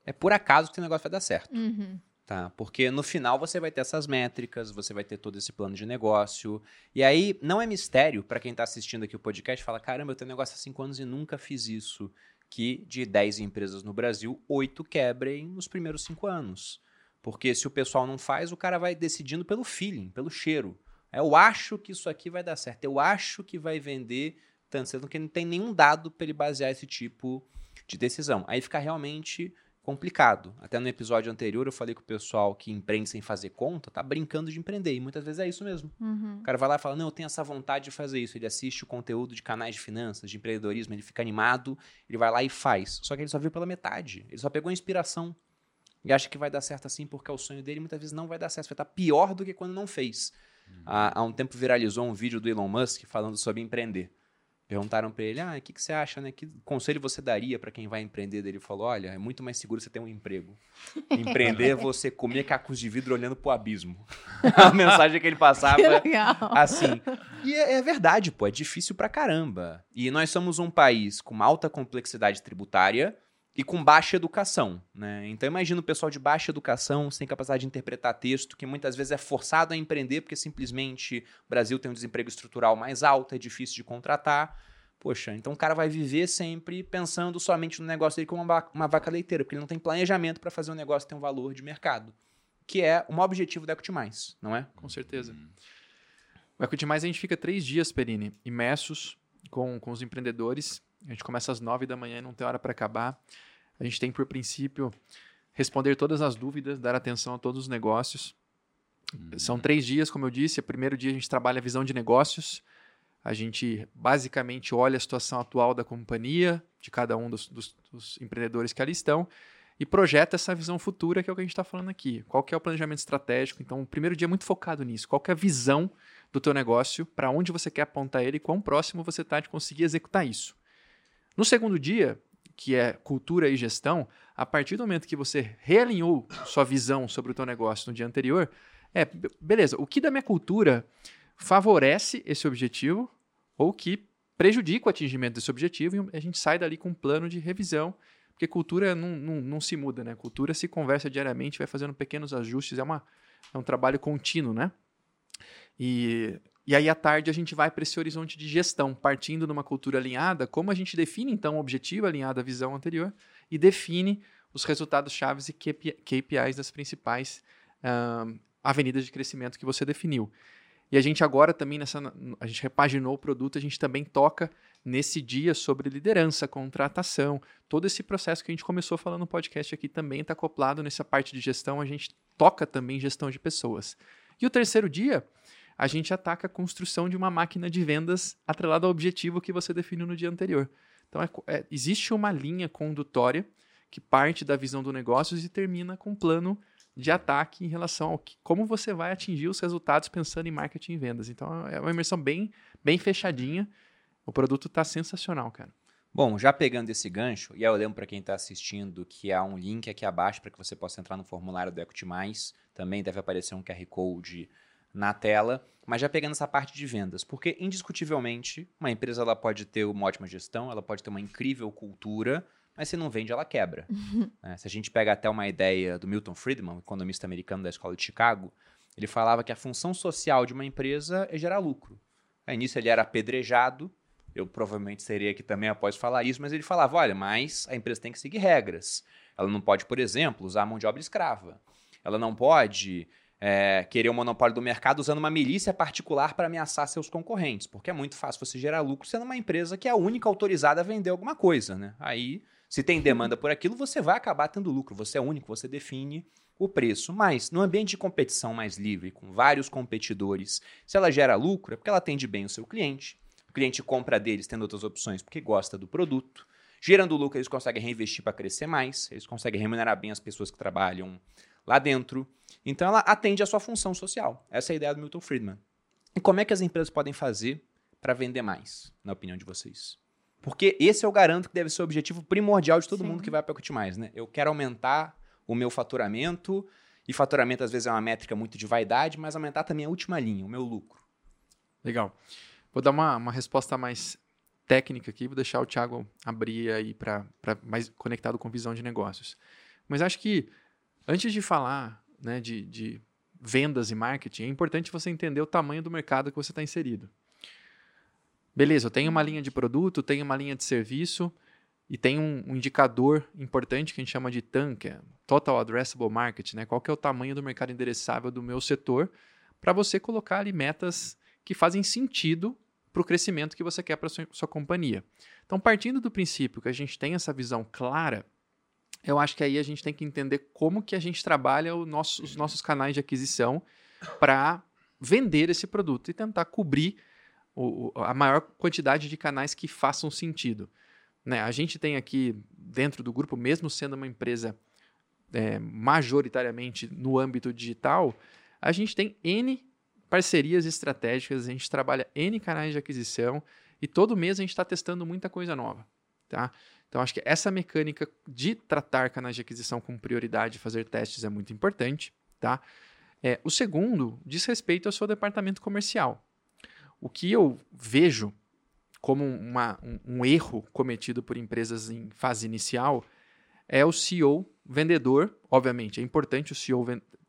[SPEAKER 1] é por acaso que o negócio vai dar certo.
[SPEAKER 2] Uhum.
[SPEAKER 1] Tá? Porque no final você vai ter essas métricas, você vai ter todo esse plano de negócio. E aí não é mistério para quem está assistindo aqui o podcast fala: caramba, eu tenho negócio há cinco anos e nunca fiz isso. Que de 10 empresas no Brasil, oito quebrem nos primeiros cinco anos. Porque se o pessoal não faz, o cara vai decidindo pelo feeling, pelo cheiro. Eu acho que isso aqui vai dar certo, eu acho que vai vender tanto, sendo que não tem nenhum dado para ele basear esse tipo de decisão. Aí fica realmente complicado. Até no episódio anterior eu falei que o pessoal que empreende sem fazer conta tá brincando de empreender. E muitas vezes é isso mesmo.
[SPEAKER 2] Uhum.
[SPEAKER 1] O cara vai lá e fala: Não, eu tenho essa vontade de fazer isso. Ele assiste o conteúdo de canais de finanças, de empreendedorismo, ele fica animado, ele vai lá e faz. Só que ele só viu pela metade. Ele só pegou a inspiração. E acha que vai dar certo assim porque é o sonho dele. Muitas vezes não vai dar certo. Vai estar pior do que quando não fez. Há, há um tempo viralizou um vídeo do Elon Musk falando sobre empreender. Perguntaram para ele, ah, o que, que você acha, né? Que conselho você daria para quem vai empreender? Ele falou, olha, é muito mais seguro você ter um emprego. Empreender é você comer cacos de vidro olhando pro abismo. A mensagem que ele passava
[SPEAKER 2] Que legal.
[SPEAKER 1] assim. E é, é verdade, pô, é difícil pra caramba. E nós somos um país com uma alta complexidade tributária e com baixa educação, né? Então imagina o pessoal de baixa educação, sem capacidade de interpretar texto, que muitas vezes é forçado a empreender porque simplesmente o Brasil tem um desemprego estrutural mais alto, é difícil de contratar. Poxa, então o cara vai viver sempre pensando somente no negócio dele como uma, uma vaca leiteira, porque ele não tem planejamento para fazer um negócio ter um valor de mercado, que é o maior objetivo da Equity Mais, não é?
[SPEAKER 3] Com certeza. O Equity Mais a gente fica três dias, Perini, imersos com, com os empreendedores. A gente começa às nove da manhã e não tem hora para acabar. A gente tem por princípio responder todas as dúvidas, dar atenção a todos os negócios. São três dias, como eu disse. O primeiro dia a gente trabalha a visão de negócios. A gente basicamente olha a situação atual da companhia, de cada um dos, dos- dos empreendedores que ali estão, e projeta essa visão futura, que é o que a gente está falando aqui. Qual que é o planejamento estratégico? Então, o primeiro dia é muito focado nisso. Qual que é a visão do teu negócio, para onde você quer apontar ele e quão próximo você está de conseguir executar isso. No segundo dia, que é cultura e gestão, a partir do momento que você realinhou sua visão sobre o teu negócio no dia anterior, é, be- beleza, o que da minha cultura favorece esse objetivo ou que prejudica o atingimento desse objetivo e a gente sai dali com um plano de revisão, porque cultura não, não, não se muda, né? Cultura se conversa diariamente, vai fazendo pequenos ajustes, é, uma, é um trabalho contínuo, né? E, e aí à tarde a gente vai para esse horizonte de gestão, partindo numa cultura alinhada, como a gente define então o objetivo alinhado à visão anterior e define os resultados chaves e KPI KPIs das principais ahn, avenidas de crescimento que você definiu. E a gente agora também nessa a gente repaginou o produto, a gente também toca nesse dia sobre liderança, contratação, todo esse processo que a gente começou falando no podcast aqui também está acoplado nessa parte de gestão, a gente toca também gestão de pessoas. E o terceiro dia, a gente ataca a construção de uma máquina de vendas atrelada ao objetivo que você definiu no dia anterior. Então, é é- existe uma linha condutória que parte da visão do negócio e termina com um plano de ataque em relação ao que, como você vai atingir os resultados pensando em marketing e vendas. Então, é uma imersão bem, bem fechadinha. O produto está sensacional, cara.
[SPEAKER 1] Bom, já pegando esse gancho, e eu lembro para quem está assistindo que há um link aqui abaixo para que você possa entrar no formulário do Equity Mais. Também deve aparecer um QR Code na tela. Mas já pegando essa parte de vendas, porque indiscutivelmente uma empresa ela pode ter uma ótima gestão, ela pode ter uma incrível cultura, mas se não vende, ela quebra. né? Se a gente pega até uma ideia do Milton Friedman, economista americano da Escola de Chicago, ele falava que a função social de uma empresa é gerar lucro. Aí nisso ele era apedrejado, eu provavelmente seria aqui também após falar isso, mas ele falava: olha, mas a empresa tem que seguir regras. Ela não pode, por exemplo, usar a mão de obra escrava. Ela não pode é, querer o monopólio do mercado usando uma milícia particular para ameaçar seus concorrentes, porque é muito fácil você gerar lucro sendo uma empresa que é a única autorizada a vender alguma coisa. Né? Aí, se tem demanda por aquilo, você vai acabar tendo lucro. Você é único, você define o preço. Mas no ambiente de competição mais livre, com vários competidores, se ela gera lucro, é porque ela atende bem o seu cliente. O cliente compra deles tendo outras opções porque gosta do produto. Gerando lucro, eles conseguem reinvestir para crescer mais, eles conseguem remunerar bem as pessoas que trabalham lá dentro. Então ela atende a sua função social. Essa é a ideia do Milton Friedman. E como é que as empresas podem fazer para vender mais, na opinião de vocês? Porque esse eu garanto que deve ser o objetivo primordial de todo
[SPEAKER 2] Sim.
[SPEAKER 1] mundo que vai para Equity Mais, né? Eu quero aumentar o meu faturamento, e faturamento às vezes é uma métrica muito de vaidade, mas aumentar também a última linha, o meu lucro.
[SPEAKER 3] Legal. Vou dar uma, uma resposta mais técnica aqui, vou deixar o Thiago abrir aí para mais conectado com visão de negócios. Mas acho que antes de falar né, de, de vendas e marketing, é importante você entender o tamanho do mercado que você está inserido. Beleza, eu tenho uma linha de produto, tenho uma linha de serviço e tem um, um, indicador importante que a gente chama de TAM, que é Total Addressable Market, né? Qual que é o tamanho do mercado endereçável do meu setor, para você colocar ali metas que fazem sentido para o crescimento que você quer para sua, sua companhia. Então, partindo do princípio que a gente tem essa visão clara, eu acho que aí a gente tem que entender como que a gente trabalha nosso, os nossos canais de aquisição para vender esse produto e tentar cobrir o, a maior quantidade de canais que façam sentido. Né? A gente tem aqui dentro do grupo, mesmo sendo uma empresa é, majoritariamente no âmbito digital, a gente tem N parcerias estratégicas, a gente trabalha N canais de aquisição e todo mês a gente está testando muita coisa nova. Tá? Então, acho que essa mecânica de tratar canais de aquisição com prioridade, fazer testes é muito importante. Tá? É, o segundo diz respeito ao seu departamento comercial. O que eu vejo como uma, um, um erro cometido por empresas em fase inicial é o CEO vendedor. Obviamente, é importante o CEO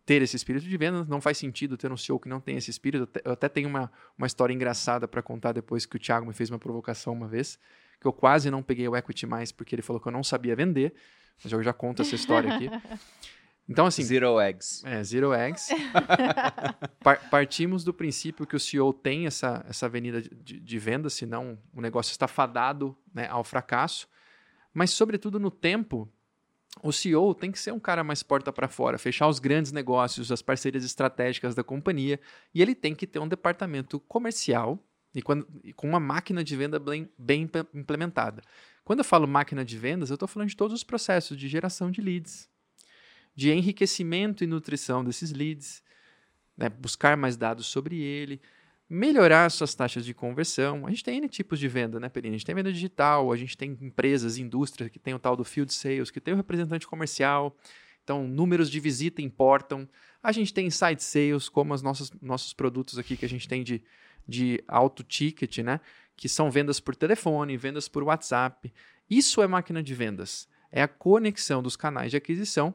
[SPEAKER 3] ter esse espírito de venda. Não faz sentido ter um CEO que não tem esse espírito. Eu até tenho uma, uma história engraçada para contar depois que o Thiago me fez uma provocação uma vez, que eu quase não peguei o equity mais porque ele falou que eu não sabia vender. Mas eu já conto essa história aqui. Então, assim.
[SPEAKER 1] Zero eggs.
[SPEAKER 3] É, zero eggs. partimos do princípio que o CEO tem essa, essa avenida de, de venda, senão o negócio está fadado né, ao fracasso. Mas, sobretudo, no tempo, o CEO tem que ser um cara mais porta para fora, fechar os grandes negócios, as parcerias estratégicas da companhia, e ele tem que ter um departamento comercial e, quando, com uma máquina de venda bem, bem implementada. Quando eu falo máquina de vendas, eu estou falando de todos os processos de geração de leads, de enriquecimento e nutrição desses leads, né, buscar mais dados sobre ele, melhorar suas taxas de conversão. A gente tem N tipos de venda, né, Perini? A gente tem venda digital, a gente tem empresas, indústrias que tem o tal do field sales, que tem o representante comercial. Então, números de visita importam. A gente tem inside sales, como os nossos, nossos produtos aqui que a gente tem de, de alto ticket, né? Que são vendas por telefone, vendas por WhatsApp. Isso é máquina de vendas. É a conexão dos canais de aquisição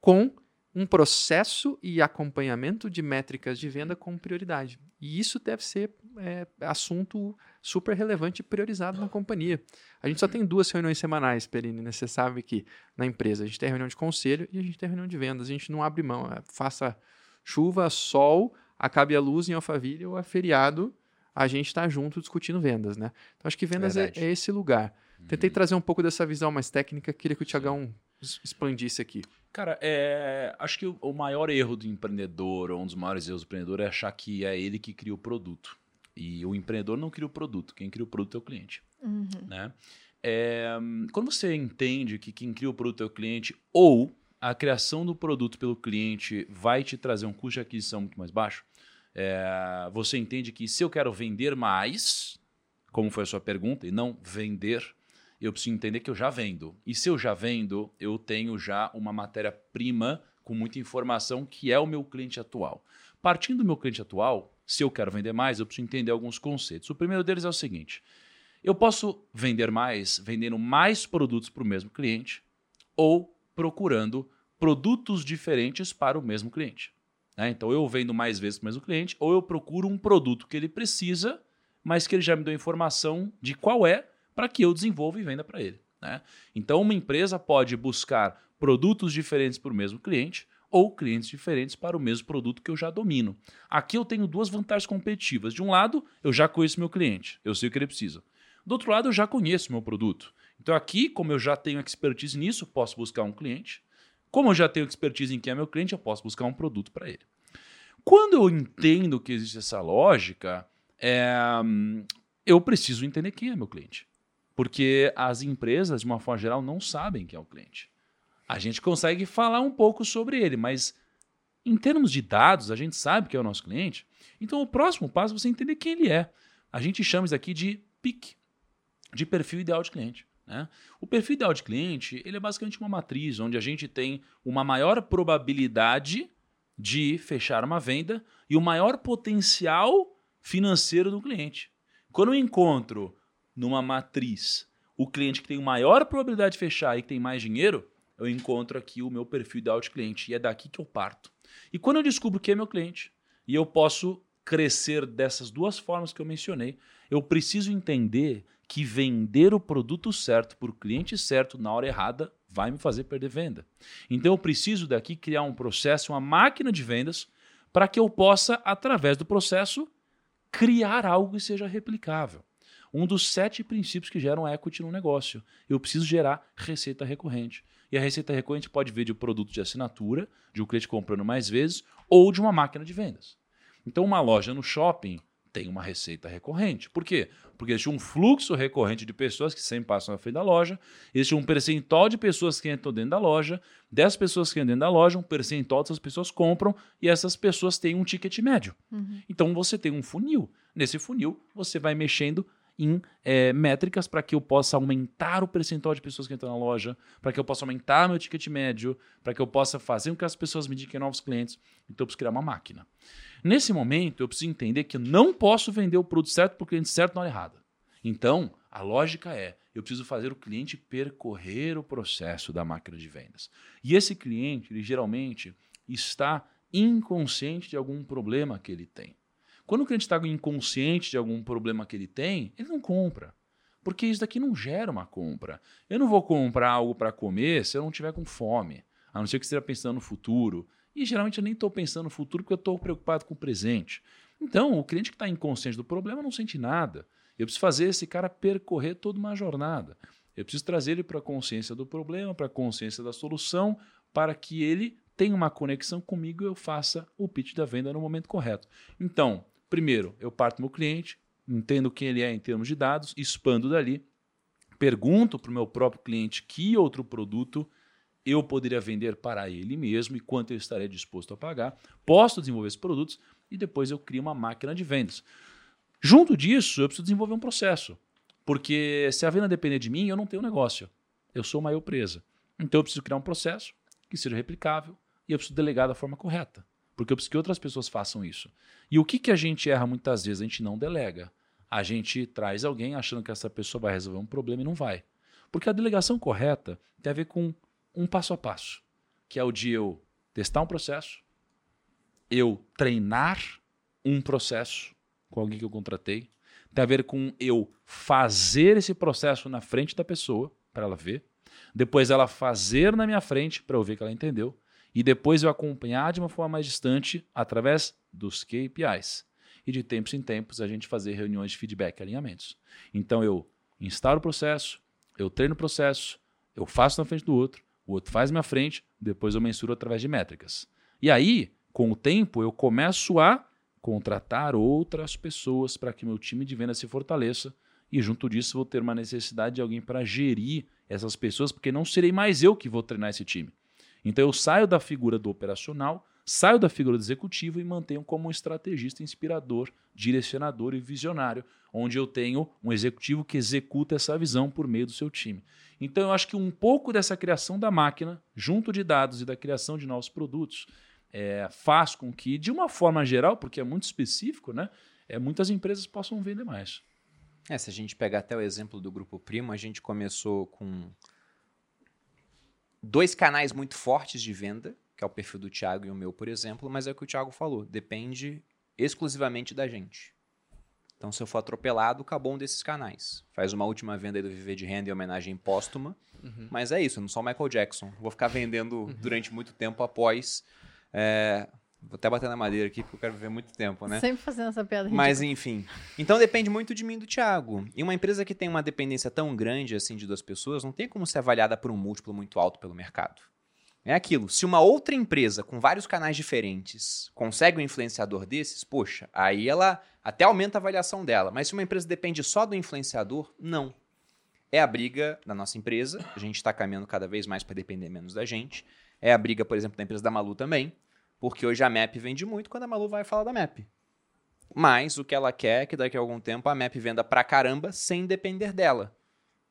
[SPEAKER 3] com um processo e acompanhamento de métricas de venda com prioridade. E isso deve ser é, assunto super relevante e priorizado na companhia. A gente só tem duas reuniões semanais, Perini, né? Você sabe que na empresa a gente tem reunião de conselho e a gente tem reunião de vendas. A gente não abre mão. É, faça chuva, sol, acabe a luz em Alphaville ou a feriado, a gente está junto discutindo vendas, né? Então acho que vendas é, é, esse lugar. Tentei uhum. trazer um pouco dessa visão mais técnica, queria que o Tiagão expandisse aqui.
[SPEAKER 4] Cara, é, acho que o maior erro do empreendedor, ou um dos maiores erros do empreendedor, é achar que é ele que cria o produto. E o empreendedor não cria o produto, quem cria o produto é o cliente. Uhum. Né? É, quando você entende que quem cria o produto é o cliente, ou a criação do produto pelo cliente vai te trazer um custo de aquisição muito mais baixo, é, você entende que se eu quero vender mais, como foi a sua pergunta, e não vender, eu preciso entender que eu já vendo. E se eu já vendo, eu tenho já uma matéria-prima com muita informação que é o meu cliente atual. Partindo do meu cliente atual, se eu quero vender mais, eu preciso entender alguns conceitos. O primeiro deles é o seguinte: eu posso vender mais vendendo mais produtos para o mesmo cliente ou procurando produtos diferentes para o mesmo cliente. Né? Então eu vendo mais vezes para o mesmo cliente ou eu procuro um produto que ele precisa, mas que ele já me deu informação de qual é para que eu desenvolva e venda para ele. Né? Então, uma empresa pode buscar produtos diferentes para o mesmo cliente ou clientes diferentes para o mesmo produto que eu já domino. Aqui eu tenho duas vantagens competitivas. De um lado, eu já conheço meu cliente, eu sei o que ele precisa. Do outro lado, eu já conheço meu produto. Então, aqui, como eu já tenho expertise nisso, posso buscar um cliente. Como eu já tenho expertise em quem é meu cliente, eu posso buscar um produto para ele. Quando eu entendo que existe essa lógica, é, eu preciso entender quem é meu cliente. Porque as empresas, de uma forma geral, não sabem quem é o cliente. A gente consegue falar um pouco sobre ele, mas em termos de dados, a gente sabe que é o nosso cliente. Então, o próximo passo é você entender quem ele é. A gente chama isso aqui de PIC, de perfil ideal de cliente. Né? O perfil ideal de cliente ele é basicamente uma matriz onde a gente tem uma maior probabilidade de fechar uma venda e o maior potencial financeiro do cliente. Quando eu encontro numa matriz o cliente que tem maior probabilidade de fechar e que tem mais dinheiro, eu encontro aqui o meu perfil ideal de cliente. E é daqui que eu parto. E quando eu descubro que é meu cliente e eu posso crescer dessas duas formas que eu mencionei, eu preciso entender que vender o produto certo para o cliente certo na hora errada vai me fazer perder venda. Então eu preciso daqui criar um processo, uma máquina de vendas, para que eu possa, através do processo, criar algo que seja replicável. Um dos sete princípios que geram equity no negócio. Eu preciso gerar receita recorrente. E a receita recorrente pode vir de um produto de assinatura, de um cliente comprando mais vezes, ou de uma máquina de vendas. Então, uma loja no shopping tem uma receita recorrente. Por quê? Porque existe um fluxo recorrente de pessoas que sempre passam na frente da loja, existe um percentual de pessoas que entram dentro da loja, dessas pessoas que entram dentro da loja, um percentual dessas pessoas compram e essas pessoas têm um ticket médio. Uhum. Então você tem um funil. Nesse funil, você vai mexendo em é, métricas para que eu possa aumentar o percentual de pessoas que entram na loja, para que eu possa aumentar meu ticket médio, para que eu possa fazer com que as pessoas me indiquem novos clientes. Então eu preciso criar uma máquina. Nesse momento, eu preciso entender que eu não posso vender o produto certo para o cliente certo na hora errada. Então, a lógica é: eu preciso fazer o cliente percorrer o processo da máquina de vendas. E esse cliente, ele geralmente está inconsciente de algum problema que ele tem. Quando o cliente está inconsciente de algum problema que ele tem, ele não compra. Porque isso daqui não gera uma compra. Eu não vou comprar algo para comer se eu não tiver com fome. A não ser que esteja pensando no futuro. E geralmente eu nem estou pensando no futuro porque eu estou preocupado com o presente. Então, o cliente que está inconsciente do problema não sente nada. Eu preciso fazer esse cara percorrer toda uma jornada. Eu preciso trazer ele para a consciência do problema, para a consciência da solução, para que ele tenha uma conexão comigo e eu faça o pitch da venda no momento correto. Então, primeiro, eu parto meu cliente, entendo quem ele é em termos de dados, expando dali, pergunto para o meu próprio cliente que outro produto eu poderia vender para ele mesmo e quanto eu estaria disposto a pagar. Posso desenvolver esses produtos e depois eu crio uma máquina de vendas. Junto disso, eu preciso desenvolver um processo. Porque se a venda depender de mim, eu não tenho negócio. Eu sou uma eu presa. Então eu preciso criar um processo que seja replicável e eu preciso delegar da forma correta. Porque eu preciso que outras pessoas façam isso. E o que, que a gente erra muitas vezes? A gente não delega. A gente traz alguém achando que essa pessoa vai resolver um problema e não vai. Porque a delegação correta tem a ver com um passo a passo, que é o de eu testar um processo, eu treinar um processo com alguém que eu contratei, tem a ver com eu fazer esse processo na frente da pessoa, para ela ver, depois ela fazer na minha frente, para eu ver que ela entendeu, e depois eu acompanhar de uma forma mais distante através dos KPIs. E de tempos em tempos a gente fazer reuniões de feedback e alinhamentos. Então eu instalo o processo, eu treino o processo, eu faço na frente do outro, o outro faz minha frente, depois eu mensuro através de métricas. E aí, com o tempo, eu começo a contratar outras pessoas para que meu time de venda se fortaleça e junto disso vou ter uma necessidade de alguém para gerir essas pessoas, porque não serei mais eu que vou treinar esse time. Então eu saio da figura do operacional, saio da figura do executivo e mantenho como um estrategista inspirador, direcionador e visionário, onde eu tenho um executivo que executa essa visão por meio do seu time. Então, eu acho que um pouco dessa criação da máquina, junto de dados e da criação de novos produtos, é, faz com que, de uma forma geral, porque é muito específico, né, é, muitas empresas possam vender mais.
[SPEAKER 1] É, se a gente pegar até o exemplo do Grupo Primo, a gente começou com dois canais muito fortes de venda, que é o perfil do Thiago e o meu, por exemplo, mas é o que o Thiago falou, depende exclusivamente da gente. Então, se eu for atropelado, acabou um desses canais. Faz uma última venda aí do Viver de Renda em homenagem póstuma. Uhum. Mas é isso, eu não sou o Michael Jackson. Vou ficar vendendo uhum. durante muito tempo após. É... Vou até bater na madeira aqui, porque eu quero viver muito tempo, né?
[SPEAKER 2] Sempre fazendo essa piada.
[SPEAKER 1] Mas, enfim. Então, depende muito de mim e do Thiago. E uma empresa que tem uma dependência tão grande assim de duas pessoas, não tem como ser avaliada por um múltiplo muito alto pelo mercado. É aquilo. Se uma outra empresa com vários canais diferentes consegue um influenciador desses, poxa, aí ela até aumenta a avaliação dela. Mas se uma empresa depende só do influenciador, não. É a briga da nossa empresa. A gente está caminhando cada vez mais para depender menos da gente. É a briga, por exemplo, da empresa da Malu também. Porque hoje a MAP vende muito quando a Malu vai falar da MAP. Mas o que ela quer é que daqui a algum tempo a MAP venda pra caramba sem depender dela.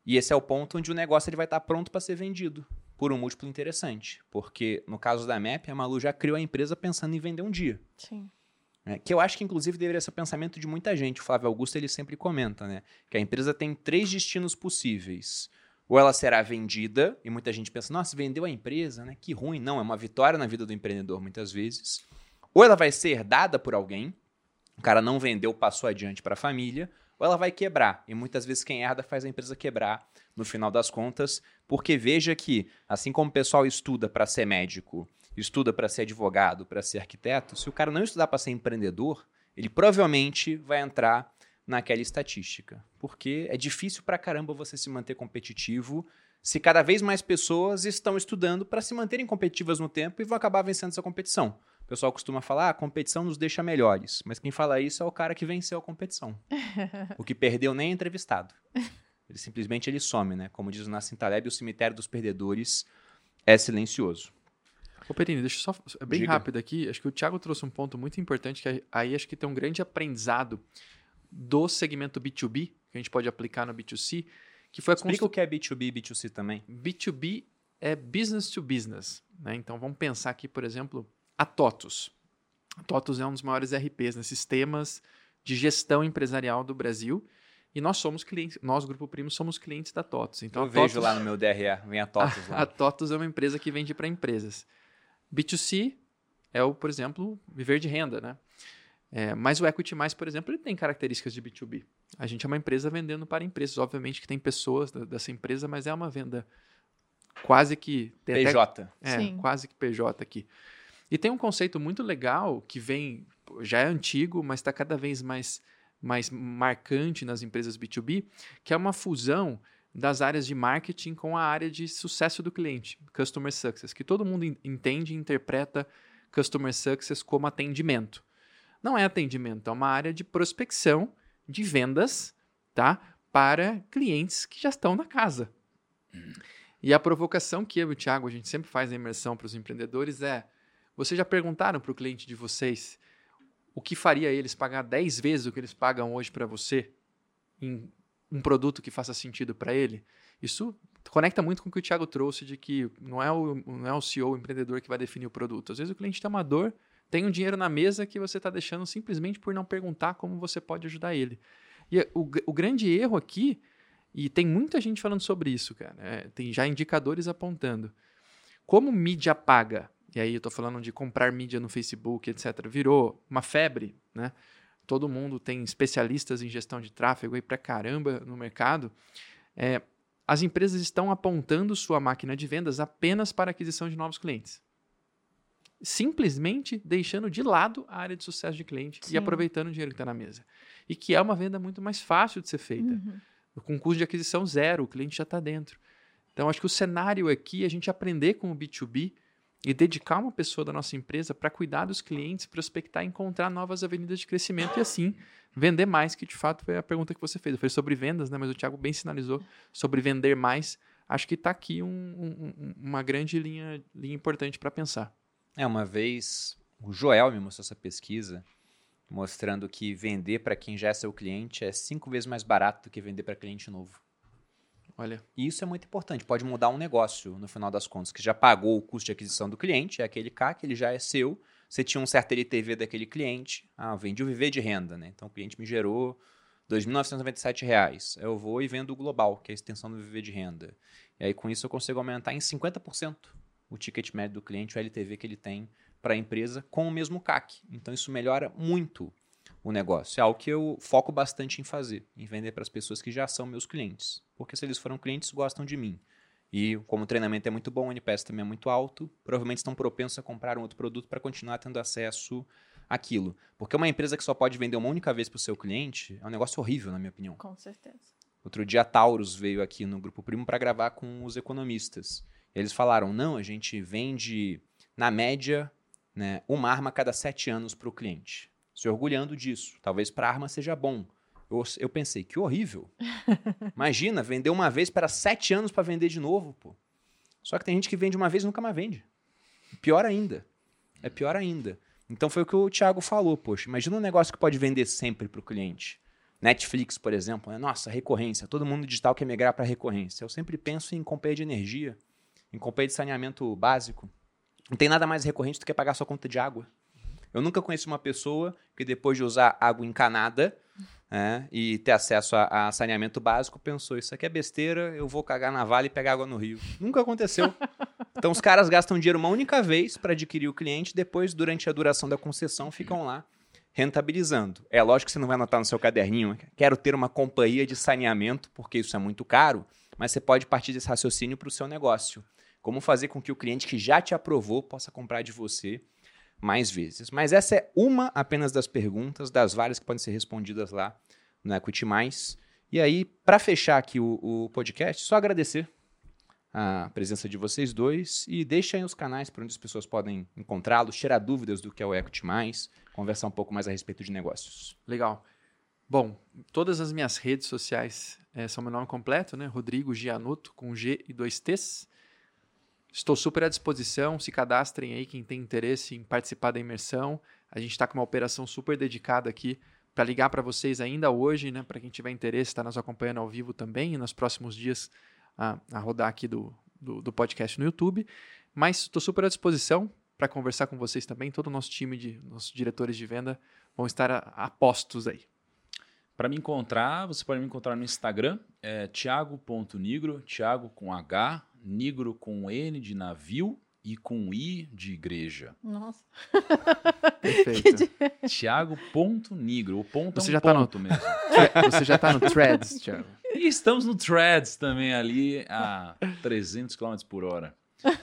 [SPEAKER 1] E esse é o ponto onde o negócio ele vai estar tá pronto para ser vendido por um múltiplo interessante. Porque no caso da MAP, a Malu já criou a empresa pensando em vender um dia.
[SPEAKER 2] Sim.
[SPEAKER 1] né? que eu acho que inclusive deveria ser o pensamento de muita gente. O Flávio Augusto ele sempre comenta né? que a empresa tem três destinos possíveis. Ou ela será vendida, e muita gente pensa, nossa, vendeu a empresa, né? Que ruim. Não, é uma vitória na vida do empreendedor muitas vezes. Ou ela vai ser herdada por alguém, o cara não vendeu, passou adiante para a família, ou ela vai quebrar. E muitas vezes quem herda faz a empresa quebrar no final das contas, porque veja que, assim como o pessoal estuda para ser médico, estuda para ser advogado, para ser arquiteto, se o cara não estudar para ser empreendedor, ele provavelmente vai entrar naquela estatística. Porque é difícil para caramba você se manter competitivo se cada vez mais pessoas estão estudando para se manterem competitivas no tempo e vão acabar vencendo essa competição. O pessoal costuma falar, ah, a competição nos deixa melhores. Mas quem fala isso é o cara que venceu a competição. o que perdeu nem é entrevistado. Ele simplesmente ele some, né? Como diz o Nassim Taleb, o cemitério dos perdedores é silencioso.
[SPEAKER 3] Ô Perini, deixa eu só é bem
[SPEAKER 1] Diga.
[SPEAKER 3] rápido aqui. Acho que o Thiago trouxe um ponto muito importante que aí acho que tem um grande aprendizado do segmento B2B que a gente pode aplicar no B2C, que foi a
[SPEAKER 1] Explica
[SPEAKER 3] constru-
[SPEAKER 1] o que é B2B e B2C também.
[SPEAKER 3] B2B é business to business. Né? Então vamos pensar aqui, por exemplo, a TOTUS. A TOTUS é um dos maiores RPs, né? sistemas de gestão empresarial do Brasil. E nós somos clientes, nós, Grupo Primo, somos clientes da TOTUS. Então,
[SPEAKER 1] eu
[SPEAKER 3] a
[SPEAKER 1] vejo
[SPEAKER 3] TOTUS-
[SPEAKER 1] lá no meu DRE, vem a TOTUS
[SPEAKER 3] a, a
[SPEAKER 1] lá.
[SPEAKER 3] TOTUS é uma empresa que vende para empresas. B2C é o, por exemplo, viver de renda, né? É, mas o Equity Mais, por exemplo, ele tem características de B2B. A gente é uma empresa vendendo para empresas. Obviamente que tem pessoas da- dessa empresa, mas é uma venda quase que... tem até-
[SPEAKER 1] PJ.
[SPEAKER 3] é,
[SPEAKER 2] Sim.
[SPEAKER 3] quase que PJ aqui. E tem um conceito muito legal que vem, já é antigo, mas está cada vez mais, mais marcante nas empresas B2B, que é uma fusão das áreas de marketing com a área de sucesso do cliente, Customer Success, que todo mundo en- entende e interpreta Customer Success como atendimento. Não é atendimento, é uma área de prospecção de vendas, tá? Para clientes que já estão na casa. E a provocação que eu e o Thiago a gente sempre faz na imersão para os empreendedores é: vocês já perguntaram para o cliente de vocês o que faria eles pagar 10 vezes o que eles pagam hoje para você em um produto que faça sentido para ele? Isso conecta muito com o que o Thiago trouxe de que não é o, não é o CEO, o empreendedor que vai definir o produto. Às vezes o cliente tem uma dor, tem um dinheiro na mesa que você está deixando simplesmente por não perguntar como você pode ajudar ele. E o, o grande erro aqui e tem muita gente falando sobre isso, cara. É, tem já indicadores apontando. Como mídia paga, e aí eu tô falando de comprar mídia no Facebook, etc., virou uma febre, né? Todo mundo tem especialistas em gestão de tráfego aí pra caramba no mercado. É, as empresas estão apontando sua máquina de vendas apenas para aquisição de novos clientes. Simplesmente deixando de lado a área de sucesso de cliente
[SPEAKER 2] Sim.
[SPEAKER 3] e aproveitando o dinheiro que está na mesa. E que é uma venda muito mais fácil de ser feita
[SPEAKER 2] Uhum.
[SPEAKER 3] com custo de aquisição zero, o cliente já está dentro. Então, acho que o cenário aqui é a gente aprender com o B2B e dedicar uma pessoa da nossa empresa para cuidar dos clientes, prospectar e encontrar novas avenidas de crescimento e assim vender mais, que de fato foi a pergunta que você fez. Eu falei sobre vendas, né? mas o Thiago bem sinalizou sobre vender mais. Acho que está aqui um- um- um- uma grande linha, linha importante para pensar.
[SPEAKER 1] É, uma vez o Joel me mostrou essa pesquisa mostrando que vender para quem já é seu cliente é cinco vezes mais barato do que vender para cliente novo.
[SPEAKER 3] Olha,
[SPEAKER 1] E isso é muito importante, pode mudar um negócio no final das contas, que já pagou o custo de aquisição do cliente, é aquele CAC, ele já é seu, você tinha um certo LTV daquele cliente, ah, vendi o viver de renda, né? Então o cliente me gerou 2.997 reais. eu vou e vendo o global, que é a extensão do viver de renda. E aí com isso eu consigo aumentar em 50% o ticket médio do cliente, o LTV que ele tem para a empresa com o mesmo CAC. Então isso melhora muito o negócio. É algo que eu foco bastante em fazer, em vender para as pessoas que já são meus clientes. Porque se eles foram clientes, gostam de mim. E como o treinamento é muito bom, o NPS também é muito alto, provavelmente estão propensos a comprar um outro produto para continuar tendo acesso àquilo. Porque uma empresa que só pode vender uma única vez para o seu cliente é um negócio horrível, na minha opinião.
[SPEAKER 2] Com certeza.
[SPEAKER 1] Outro dia a Taurus veio aqui no Grupo Primo para gravar com os economistas. Eles falaram: não, a gente vende, na média, né, uma arma a cada sete anos para o cliente. Se orgulhando disso. Talvez para a arma seja bom. Eu, eu pensei, que horrível. Imagina, vender uma vez para sete anos para vender de novo, pô. Só que tem gente que vende uma vez e nunca mais vende. Pior ainda. É pior ainda. Então foi o que o Thiago falou, poxa. Imagina um negócio que pode vender sempre para o cliente. Netflix, por exemplo, né? Nossa, recorrência. Todo mundo digital quer migrar para recorrência. Eu sempre penso em companhia de energia, em companhia de saneamento básico. Não tem nada mais recorrente do que pagar sua conta de água. Eu nunca conheci uma pessoa que depois de usar água encanada né, e ter acesso a, a saneamento básico pensou: isso aqui é besteira, eu vou cagar na vale e pegar água no rio. Nunca aconteceu. Então os caras gastam dinheiro uma única vez para adquirir o cliente, depois, durante a duração da concessão, ficam lá rentabilizando. É lógico que você não vai anotar no seu caderninho, quero ter uma companhia de saneamento, porque isso é muito caro, mas você pode partir desse raciocínio para o seu negócio. Como fazer com que o cliente que já te aprovou possa comprar de você mais vezes. Mas essa é uma apenas das perguntas, das várias que podem ser respondidas lá no Equity Mais. E aí, para fechar aqui o, o podcast, só agradecer a presença de vocês dois e deixa aí os canais para onde as pessoas podem encontrá-los, tirar dúvidas do que é o Equity Mais, conversar um pouco mais a respeito de negócios.
[SPEAKER 3] Legal. Bom, todas as minhas redes sociais é, são meu nome completo, né? Rodrigo Gianuto, com G e dois T's. Estou super à disposição, se cadastrem aí quem tem interesse em participar da imersão. A gente está com uma operação super dedicada aqui para ligar para vocês ainda hoje, né? Para quem tiver interesse, está nos acompanhando ao vivo também e nos próximos dias a, a rodar aqui do, do, do, podcast no YouTube. Mas estou super à disposição para conversar com vocês também. Todo o nosso time de nossos diretores de venda vão estar a, a postos aí.
[SPEAKER 4] Para me encontrar, você pode me encontrar no Instagram, é thiago.nigro, Thiago com H, Nigro com N de navio e com I de igreja.
[SPEAKER 2] Nossa.
[SPEAKER 3] Perfeito.
[SPEAKER 4] Thiago.nigro. O ponto
[SPEAKER 3] você
[SPEAKER 4] é um
[SPEAKER 3] já tá
[SPEAKER 4] ponto
[SPEAKER 3] no...
[SPEAKER 4] mesmo.
[SPEAKER 3] Você já está no Threads, Thiago.
[SPEAKER 4] E estamos no Threads também ali a 300 km por hora.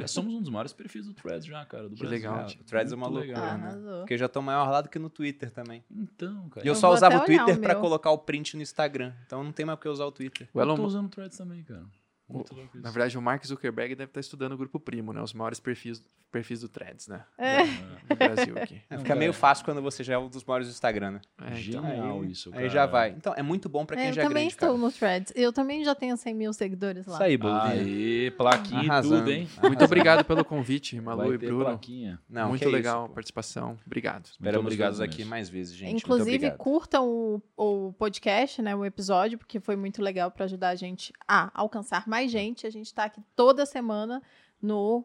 [SPEAKER 4] É, somos um dos maiores perfis do Threads já, cara, do
[SPEAKER 3] Que
[SPEAKER 4] Brasil.
[SPEAKER 3] legal.
[SPEAKER 1] o Threads é uma loucura,
[SPEAKER 4] legal.
[SPEAKER 1] né?
[SPEAKER 2] Arrasou.
[SPEAKER 1] Porque já estão maior lá do que no Twitter também.
[SPEAKER 4] Então, cara.
[SPEAKER 1] E eu,
[SPEAKER 2] Eu
[SPEAKER 1] só usava o Twitter
[SPEAKER 2] o
[SPEAKER 1] para colocar o print no Instagram. Então não tem mais por que usar o Twitter.
[SPEAKER 3] O
[SPEAKER 4] Eu tô usando o Threads também, cara. Muito louco isso.
[SPEAKER 3] na verdade, o Mark Zuckerberg deve estar estudando o Grupo Primo, né? Os maiores perfis, perfis do Threads, né?
[SPEAKER 2] É.
[SPEAKER 3] No Brasil aqui.
[SPEAKER 1] É,
[SPEAKER 4] Não,
[SPEAKER 1] fica meio fácil quando você já é um dos maiores do Instagram, né?
[SPEAKER 3] É, então,
[SPEAKER 4] Genial
[SPEAKER 1] aí,
[SPEAKER 4] isso,
[SPEAKER 1] Aí
[SPEAKER 4] cara.
[SPEAKER 1] já vai. Então, é muito bom para quem
[SPEAKER 2] É, eu
[SPEAKER 1] já é
[SPEAKER 2] também
[SPEAKER 1] grande,
[SPEAKER 2] estou
[SPEAKER 1] cara.
[SPEAKER 2] no Threads. Eu também já tenho 100 mil seguidores lá.
[SPEAKER 1] Isso aí, Boludinho.
[SPEAKER 4] Aê, plaquinha
[SPEAKER 1] Arrasando.
[SPEAKER 4] tudo, hein?
[SPEAKER 3] Muito obrigado pelo convite, Malu
[SPEAKER 4] Vai
[SPEAKER 3] e Bruno.
[SPEAKER 4] plaquinha.
[SPEAKER 1] Não,
[SPEAKER 3] Muito
[SPEAKER 1] é
[SPEAKER 3] legal
[SPEAKER 1] isso,
[SPEAKER 3] a participação. Obrigado.
[SPEAKER 1] Esperamos
[SPEAKER 4] obrigado
[SPEAKER 1] vê-los aqui mais vezes, gente.
[SPEAKER 2] Inclusive, curtam o, o podcast, né, o episódio, porque foi muito legal para ajudar a gente a alcançar mais gente. A gente está aqui toda semana no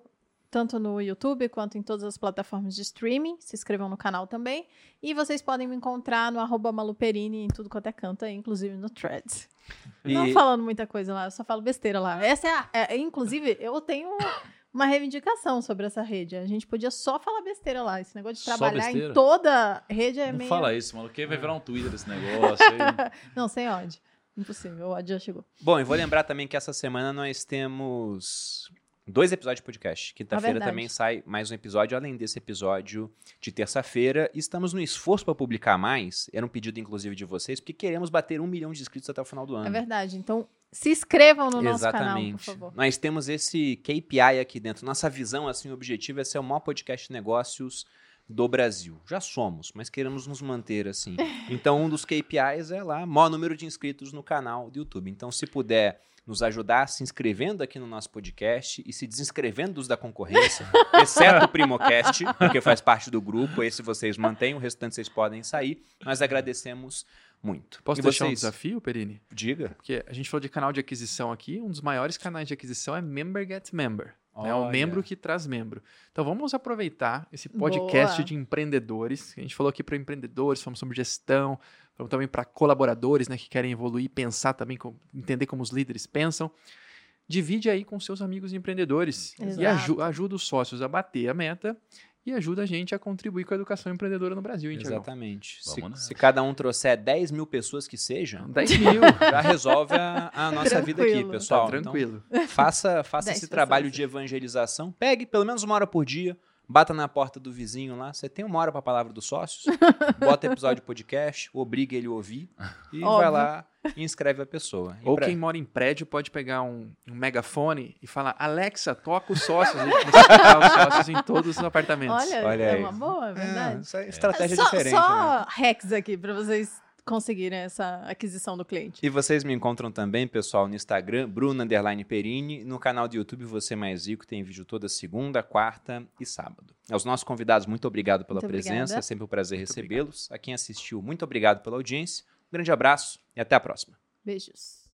[SPEAKER 2] tanto no YouTube quanto em todas as plataformas de streaming. Se inscrevam no canal também. E vocês podem me encontrar no arroba maluperini em tudo quanto é canto, inclusive no Threads. Não
[SPEAKER 1] E-
[SPEAKER 2] falando muita coisa lá, eu só falo besteira lá. Essa é, a, é- inclusive, eu tenho uma reivindicação sobre essa rede. A gente podia só falar besteira lá. Esse negócio de trabalhar em toda rede é
[SPEAKER 4] Não
[SPEAKER 2] meio.
[SPEAKER 4] fala isso, maluco. Quem vai virar um Twitter esse negócio?
[SPEAKER 2] Não, sem ódio. Impossível, o ódio já chegou.
[SPEAKER 1] Bom, e vou lembrar também que essa semana nós temos dois episódios de podcast. Quinta-feira
[SPEAKER 2] verdade.
[SPEAKER 1] também sai mais um episódio, além desse episódio de terça-feira. Estamos no esforço para publicar mais. Era um pedido, inclusive, de vocês, porque queremos bater um milhão de inscritos até o final do ano.
[SPEAKER 2] É verdade. Então, se inscrevam no nosso canal, por
[SPEAKER 1] Exatamente.
[SPEAKER 2] favor.
[SPEAKER 1] Nós temos esse KPI aqui dentro. Nossa visão, assim, o objetivo é ser o maior podcast de negócios do Brasil. Já somos, mas queremos nos manter assim. Então, um dos KPIs é lá, maior número de inscritos no canal do YouTube. Então, se puder nos ajudar se inscrevendo aqui no nosso podcast e se desinscrevendo dos da concorrência, exceto o Primocast, porque faz parte do grupo, esse vocês mantêm, o restante vocês podem sair. Nós agradecemos muito.
[SPEAKER 3] Posso
[SPEAKER 1] e
[SPEAKER 3] deixar um
[SPEAKER 1] vocês,
[SPEAKER 3] desafio, Perini?
[SPEAKER 1] Diga.
[SPEAKER 3] Porque a gente falou de canal de aquisição aqui, um dos maiores canais de aquisição é Member Get Member. Né? o
[SPEAKER 1] Olha.
[SPEAKER 3] membro que traz membro. Então vamos aproveitar esse podcast
[SPEAKER 2] Boa.
[SPEAKER 3] de empreendedores. A gente falou aqui para empreendedores, falamos sobre gestão, falamos também para colaboradores né, que querem evoluir, pensar também, entender como os líderes pensam. Divide aí com seus amigos empreendedores e
[SPEAKER 2] Exato.
[SPEAKER 3] aju- ajuda os sócios a bater a meta e ajuda a gente a contribuir com a educação empreendedora no Brasil, hein?
[SPEAKER 1] Exatamente. Se, se cada um trouxer 10 mil pessoas que sejam,
[SPEAKER 3] 10 mil.
[SPEAKER 1] já resolve a, a nossa vida aqui,
[SPEAKER 2] Tranquilo.
[SPEAKER 1] pessoal.
[SPEAKER 3] Tá tranquilo.
[SPEAKER 1] Então, faça faça
[SPEAKER 2] 10
[SPEAKER 1] esse trabalho de evangelização. Pegue pelo menos uma hora por dia. Bata na porta do vizinho lá. Você tem uma hora para a palavra dos sócios. Bota episódio de podcast, obriga ele a ouvir e vai
[SPEAKER 2] Óbvio.
[SPEAKER 1] lá e inscreve a pessoa. E
[SPEAKER 3] Ou
[SPEAKER 1] pra-
[SPEAKER 3] quem mora em prédio pode pegar um, um megafone e falar: Alexa, toca os sócios. A gente tocar os sócios em todos os apartamentos.
[SPEAKER 2] Olha,
[SPEAKER 1] Olha
[SPEAKER 2] é
[SPEAKER 1] aí.
[SPEAKER 2] uma boa, é
[SPEAKER 1] É,
[SPEAKER 2] verdade.
[SPEAKER 1] isso é estratégia
[SPEAKER 2] só,
[SPEAKER 1] diferente. né?
[SPEAKER 2] Só hacks aqui para vocês conseguirem essa aquisição do cliente.
[SPEAKER 1] E vocês me encontram também, pessoal, no Instagram, Underline Perini. No canal do YouTube Você Mais Rico tem vídeo toda segunda, quarta e sábado. Aos nossos convidados, muito obrigado pela
[SPEAKER 2] Muito
[SPEAKER 1] presença.
[SPEAKER 2] obrigada.
[SPEAKER 1] É sempre um prazer recebê-los. A quem assistiu, muito obrigado pela audiência. Um grande abraço e até a próxima.
[SPEAKER 2] Beijos.